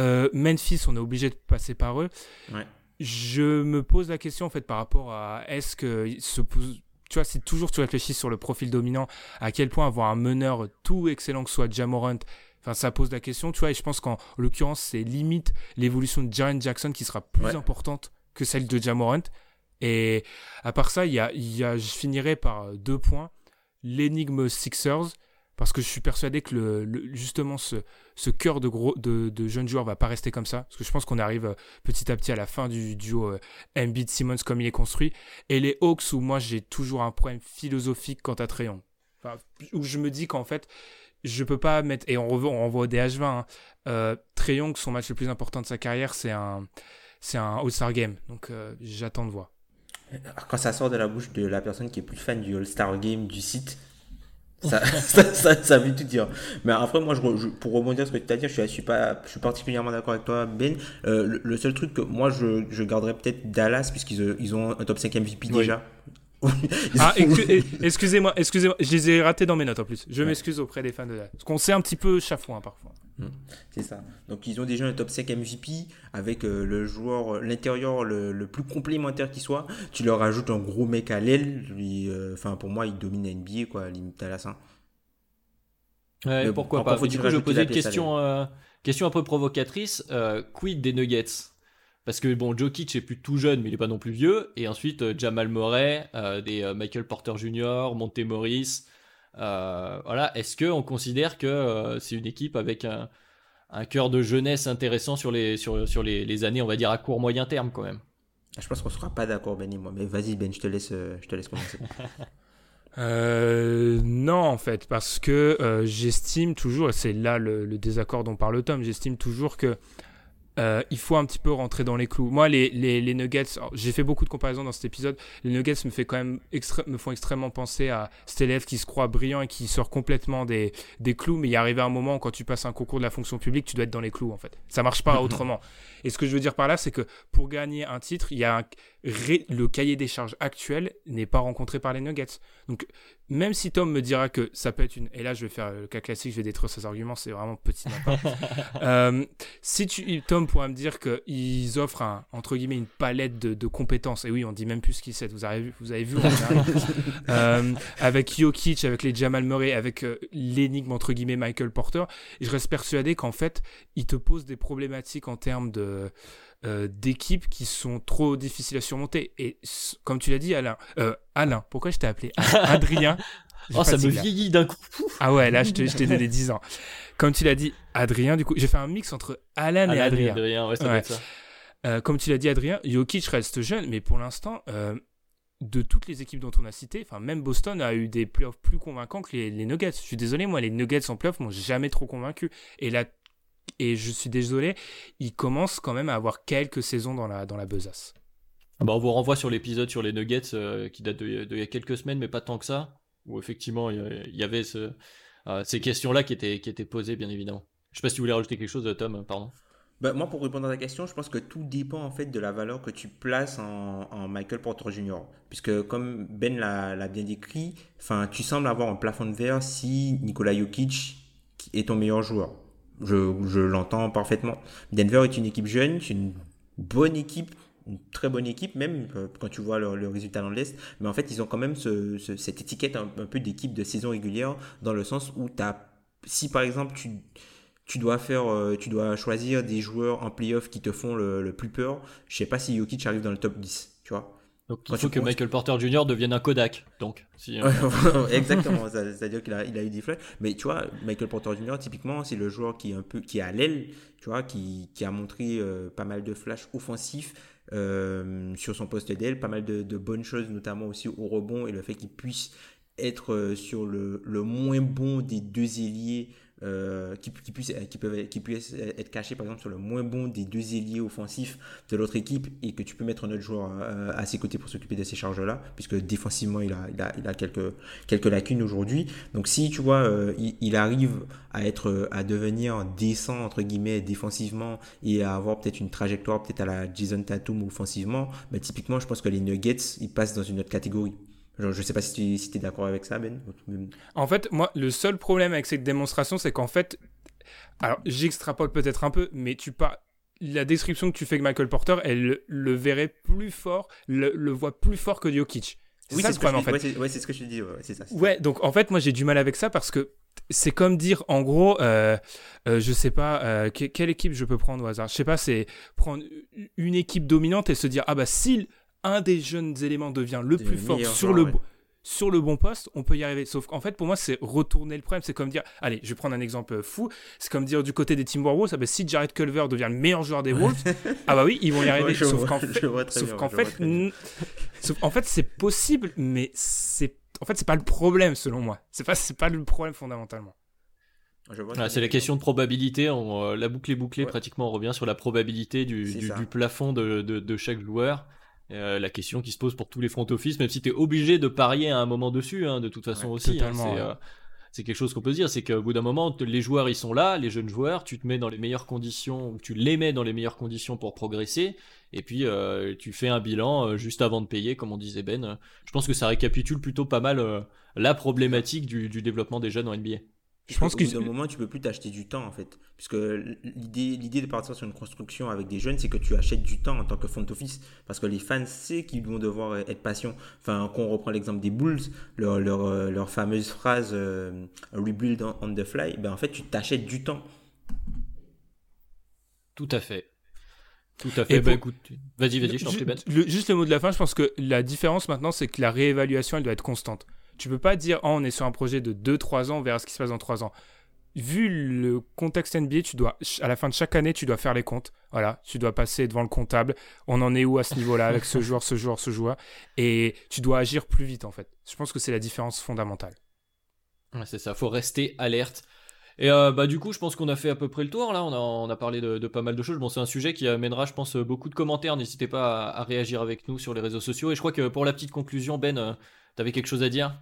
Speaker 2: Euh, Memphis, on est obligé de passer par eux. Ouais je me pose la question en fait par rapport à est-ce que ce, tu vois, si toujours tu réfléchis sur le profil dominant, à quel point avoir un meneur tout excellent que soit Jamorant, enfin ça pose la question, tu vois, et je pense qu'en l'occurrence c'est limite l'évolution de Jaren Jackson qui sera plus importante que celle de Jamorant. Et à part ça, il y a, y a, je finirai par deux points. L'énigme Sixers, parce que je suis persuadé que justement ce, cœur de, gros, de, jeunes joueurs va pas rester comme ça. Parce que je pense qu'on arrive euh, petit à petit à la fin du duo euh, Embiid-Simmons comme il est construit. Et les Hawks, où moi j'ai toujours un problème philosophique quant à Trayon. Où je me dis qu'en fait, je peux pas mettre. Et on, on renvoie au DH20. Hein, euh, son match le plus important de sa carrière, c'est un, c'est un All-Star Game. Donc euh, j'attends de voir.
Speaker 3: Quand ça sort de la bouche de la personne qui est plus fan du All-Star Game du site, ça, ça, ça, veut tout dire. Mais après, moi, je, pour rebondir sur ce que tu as dit, je suis, pas, je suis particulièrement d'accord avec toi, Ben. Euh, le, seul truc que moi, je, je garderais peut-être Dallas, puisqu'ils ils ont un top 5 MVP déjà.
Speaker 2: Ah, excusez-moi, excusez-moi, je les ai ratés dans mes notes en plus. Je m'excuse auprès des fans de Dallas. Parce qu'on sait un petit peu chafouin parfois.
Speaker 3: Hmm, c'est ça. Donc ils ont déjà un top 5 MVP avec euh, le joueur, l'intérieur le, plus complémentaire qui soit. Tu leur ajoutes un gros mec à l'aile. Euh, enfin pour moi il domine la NBA quoi, limite à la fin.
Speaker 1: Ouais, pourquoi pas. Du coup je vais poser une question, euh, question un peu provocatrice. quid des Nuggets? Parce que bon, Jokic est plus tout jeune, mais il est pas non plus vieux. Et ensuite, Jamal Murray, des Michael Porter Jr., Monte Morris, euh, voilà, est-ce qu'on considère que euh, c'est une équipe avec un, un cœur de jeunesse intéressant sur les, sur, sur les, les, années, on va dire, à court moyen terme quand même?
Speaker 3: Ah, je pense qu'on sera pas d'accord, Ben et moi. Mais vas-y, Ben, je te laisse, je te laisse commencer.
Speaker 2: Euh, non, en fait, parce que euh, j'estime toujours, et c'est là le, le, désaccord dont parle Tom, j'estime toujours que euh, il faut un petit peu rentrer dans les clous. Moi, les, les, les Nuggets, j'ai fait beaucoup de comparaisons dans cet épisode. Les Nuggets me, fait quand même me font extrêmement penser à cet élève qui se croit brillant et qui sort complètement des, des clous, mais il y arrive un moment quand tu passes un concours de la fonction publique, tu dois être dans les clous en fait. Ça marche pas autrement. Et ce que je veux dire par là, c'est que pour gagner un titre, il y a un, le cahier des charges actuel n'est pas rencontré par les Nuggets. Donc, même si Tom me dira que ça peut être une. Et là, je vais faire le cas classique, je vais détruire ses arguments, c'est vraiment petit euh, si tu, Tom pourra me dire qu'ils offrent, un, entre guillemets, une palette de, de, compétences, et oui, on dit même plus ce qu'ils c'est, vous avez vu, vous avez vu euh, avec Jokic, avec les Jamal Murray, avec euh, l'énigme, entre guillemets, Michael Porter, je reste persuadé qu'en fait, ils te posent des problématiques en termes de. Euh, d'équipes qui sont trop difficiles à surmonter. Et comme tu l'as dit, Alain, euh, Alain, pourquoi je t'ai appelé Adrien?
Speaker 1: Oh, ça me vieillit d'un coup.
Speaker 2: Ah ouais, là, je t'ai donné 10 ans. Comme tu l'as dit, Adrien, du coup, j'ai fait un mix entre Alan, et Adrien.
Speaker 1: Adrien ouais, ça ouais. ça.
Speaker 2: Euh, comme tu l'as dit, Adrien, Jokic reste jeune, mais pour l'instant, de toutes les équipes dont on a cité, enfin même Boston a eu des playoffs plus convaincants que les, les Nuggets. Je suis désolé, moi, les Nuggets en playoffs m'ont jamais trop convaincu. Et là, et je suis désolé, il commence quand même à avoir quelques saisons dans la, dans la besace.
Speaker 1: Bah on vous renvoie sur l'épisode sur les Nuggets euh, qui date d'il de, y a quelques semaines, mais pas tant que ça, où effectivement il y avait ce, euh, ces questions-là qui étaient, qui étaient posées, bien évidemment. Je sais pas si vous voulez rajouter quelque chose, Tom, pardon.
Speaker 3: Bah, moi, pour répondre à ta question, je pense que tout dépend en fait de la valeur que tu places en, en Michael Porter Jr. Puisque comme Ben l'a bien décrit, enfin, tu sembles avoir un plafond de verre si Nikola Jokic est ton meilleur joueur. Je, l'entends parfaitement. Denver est une équipe jeune, c'est une bonne équipe, une très bonne équipe, même euh, quand tu vois le, résultat dans l'Est. Mais en fait, ils ont quand même ce, ce, cette étiquette un, peu d'équipe de saison régulière, dans le sens où as, si par exemple tu, dois faire, euh, tu dois choisir des joueurs en playoff qui te font le, le plus peur, je sais pas si Jokic arrive dans le top 10, tu vois.
Speaker 1: Donc il faut que Michael Porter Jr. devienne un Kodak. Donc, si,
Speaker 3: euh... exactement, c'est-à-dire qu'il a, il a eu des flèches. Mais tu vois, Michael Porter Jr. typiquement, c'est le joueur qui est un peu qui est à l'aile, tu vois, qui, qui a montré euh, pas mal de flashs offensifs euh, sur son poste d'aile, pas mal de, de, bonnes choses, notamment aussi au rebond et le fait qu'il puisse être euh, sur le, le moins bon des deux ailiers euh, qui, qui, qui, peuvent, qui puisse être caché par exemple sur le moins bon des deux ailiers offensifs de l'autre équipe et que tu peux mettre un autre joueur euh, à ses côtés pour s'occuper de ces charges-là, puisque défensivement il a, il a, il a quelques, quelques lacunes aujourd'hui. Donc si tu vois, euh, il, il, arrive à, être, à devenir décent entre guillemets défensivement et à avoir peut-être une trajectoire peut-être à la Jason Tatum offensivement, bah, typiquement je pense que les Nuggets ils passent dans une autre catégorie. Je ne sais pas si tu si es d'accord avec ça, Ben.
Speaker 2: En fait, moi, le seul problème avec cette démonstration, c'est qu'en fait, alors j'extrapole peut-être un peu, mais tu pas la description que tu fais de Michael Porter, elle le, le verrait plus fort, le, le, voit plus fort que Jokic.
Speaker 3: Oui, c'est ce, en fait. ouais, c'est ce que je dis. Ouais, c'est ça,
Speaker 2: ouais, donc en fait, moi j'ai du mal avec ça parce que c'est comme dire en gros, euh, euh, je sais pas, euh, que, quelle équipe je peux prendre au hasard. Je sais pas, c'est prendre une équipe dominante et se dire ah bah si un des jeunes éléments devient le plus fort sur le, ouais. sur le bon poste, on peut y arriver. Sauf qu'en fait, pour moi, c'est retourner le problème. C'est comme dire, allez, je vais prendre un exemple fou. C'est comme dire du côté des Timberwolves, ah ben, si Jared Culver devient le meilleur joueur des Wolves, ah bah oui, ils vont y arriver. sauf qu'en fait, sauf qu'en fait, sauf, en fait, c'est possible, mais c'est, en fait, c'est pas le problème selon moi. C'est pas, c'est pas le problème fondamentalement.
Speaker 1: Ah, c'est la question de probabilité. On, euh, la boucle est bouclée. Ouais. Pratiquement, on revient sur la probabilité du, du, du plafond de, de, de, chaque joueur. Euh, la question qui se pose pour tous les front office, même si tu es obligé de parier à un moment dessus, hein, de toute façon ouais, aussi. Hein, c'est euh, c'est quelque chose qu'on peut se dire, c'est qu'au bout d'un moment, les joueurs ils sont là, les jeunes joueurs, tu te mets dans les meilleures conditions, tu les mets dans les meilleures conditions pour progresser, et puis euh, tu fais un bilan euh, juste avant de payer, comme on disait Ben. Je pense que ça récapitule plutôt pas mal la problématique du, du développement des jeunes en NBA.
Speaker 3: Je pense qu'au bout d'un moment, tu peux plus t'acheter du temps en fait, puisque l'idée, l'idée de partir sur une construction avec des jeunes, c'est que tu achètes du temps en tant que front office, parce que les fans savent qu'ils vont devoir être patients. Enfin, quand on reprend l'exemple des Bulls, leur leur, leur fameuse phrase euh, "rebuild on the fly", ben en fait, tu t'achètes du temps.
Speaker 1: Tout à fait. Tout à fait. Bah, écoute, vas-y, vas-y, je t'en prie, Ben.
Speaker 2: Juste le mot de la fin, je pense que la différence maintenant, c'est que la réévaluation, elle doit être constante. Tu peux pas dire, oh, on est sur un projet de 2-3 ans, on verra ce qui se passe dans 3 ans. vu le contexte NBA, tu dois, à la fin de chaque année, tu dois faire les comptes. Voilà, tu dois passer devant le comptable. On en est où à ce niveau-là avec ce joueur, ce joueur, ce joueur? Et tu dois agir plus vite en fait. Je pense que c'est la différence fondamentale.
Speaker 1: c'est ça, faut rester alerte. Et euh, bah du coup, je pense qu'on a fait à peu près le tour là. On a, a parlé de, pas mal de choses. Bon, c'est un sujet qui amènera, je pense, beaucoup de commentaires. N'hésitez pas à, réagir avec nous sur les réseaux sociaux. Et je crois que pour la petite conclusion, Ben, euh, tu avais quelque chose à dire?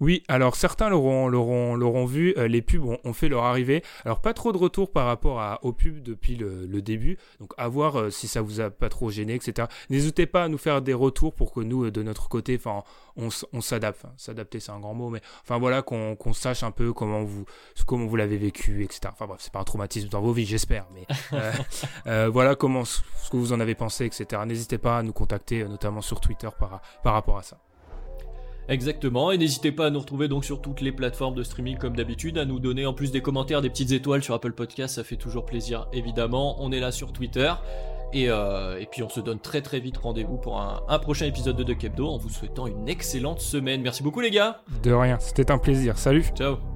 Speaker 2: Oui, alors certains l'auront, l'auront, l'auront vu, euh, les pubs ont, fait leur arrivée. Alors pas trop de retours par rapport à, aux pubs depuis le, début, donc à voir euh, si ça vous a pas trop gêné, etc. N'hésitez pas à nous faire des retours pour que nous, euh, de notre côté, enfin, on, on s'adapte. s'adapter, c'est un grand mot, mais enfin voilà, qu'on, sache un peu comment vous, comment vous l'avez vécu, etc. Enfin bref, c'est pas un traumatisme dans vos vies, j'espère, mais voilà comment ce que vous en avez pensé, etc. N'hésitez pas à nous contacter, notamment sur Twitter par, par rapport à ça.
Speaker 1: Exactement, et n'hésitez pas à nous retrouver donc sur toutes les plateformes de streaming comme d'habitude, à nous donner en plus des commentaires, des petites étoiles sur Apple Podcast, ça fait toujours plaisir évidemment. On est là sur Twitter. Et, euh, et puis on se donne très très vite rendez-vous pour un, un, prochain épisode de The Kebdo en vous souhaitant une excellente semaine. Merci beaucoup les gars.
Speaker 2: De rien, c'était un plaisir. Salut.
Speaker 1: Ciao.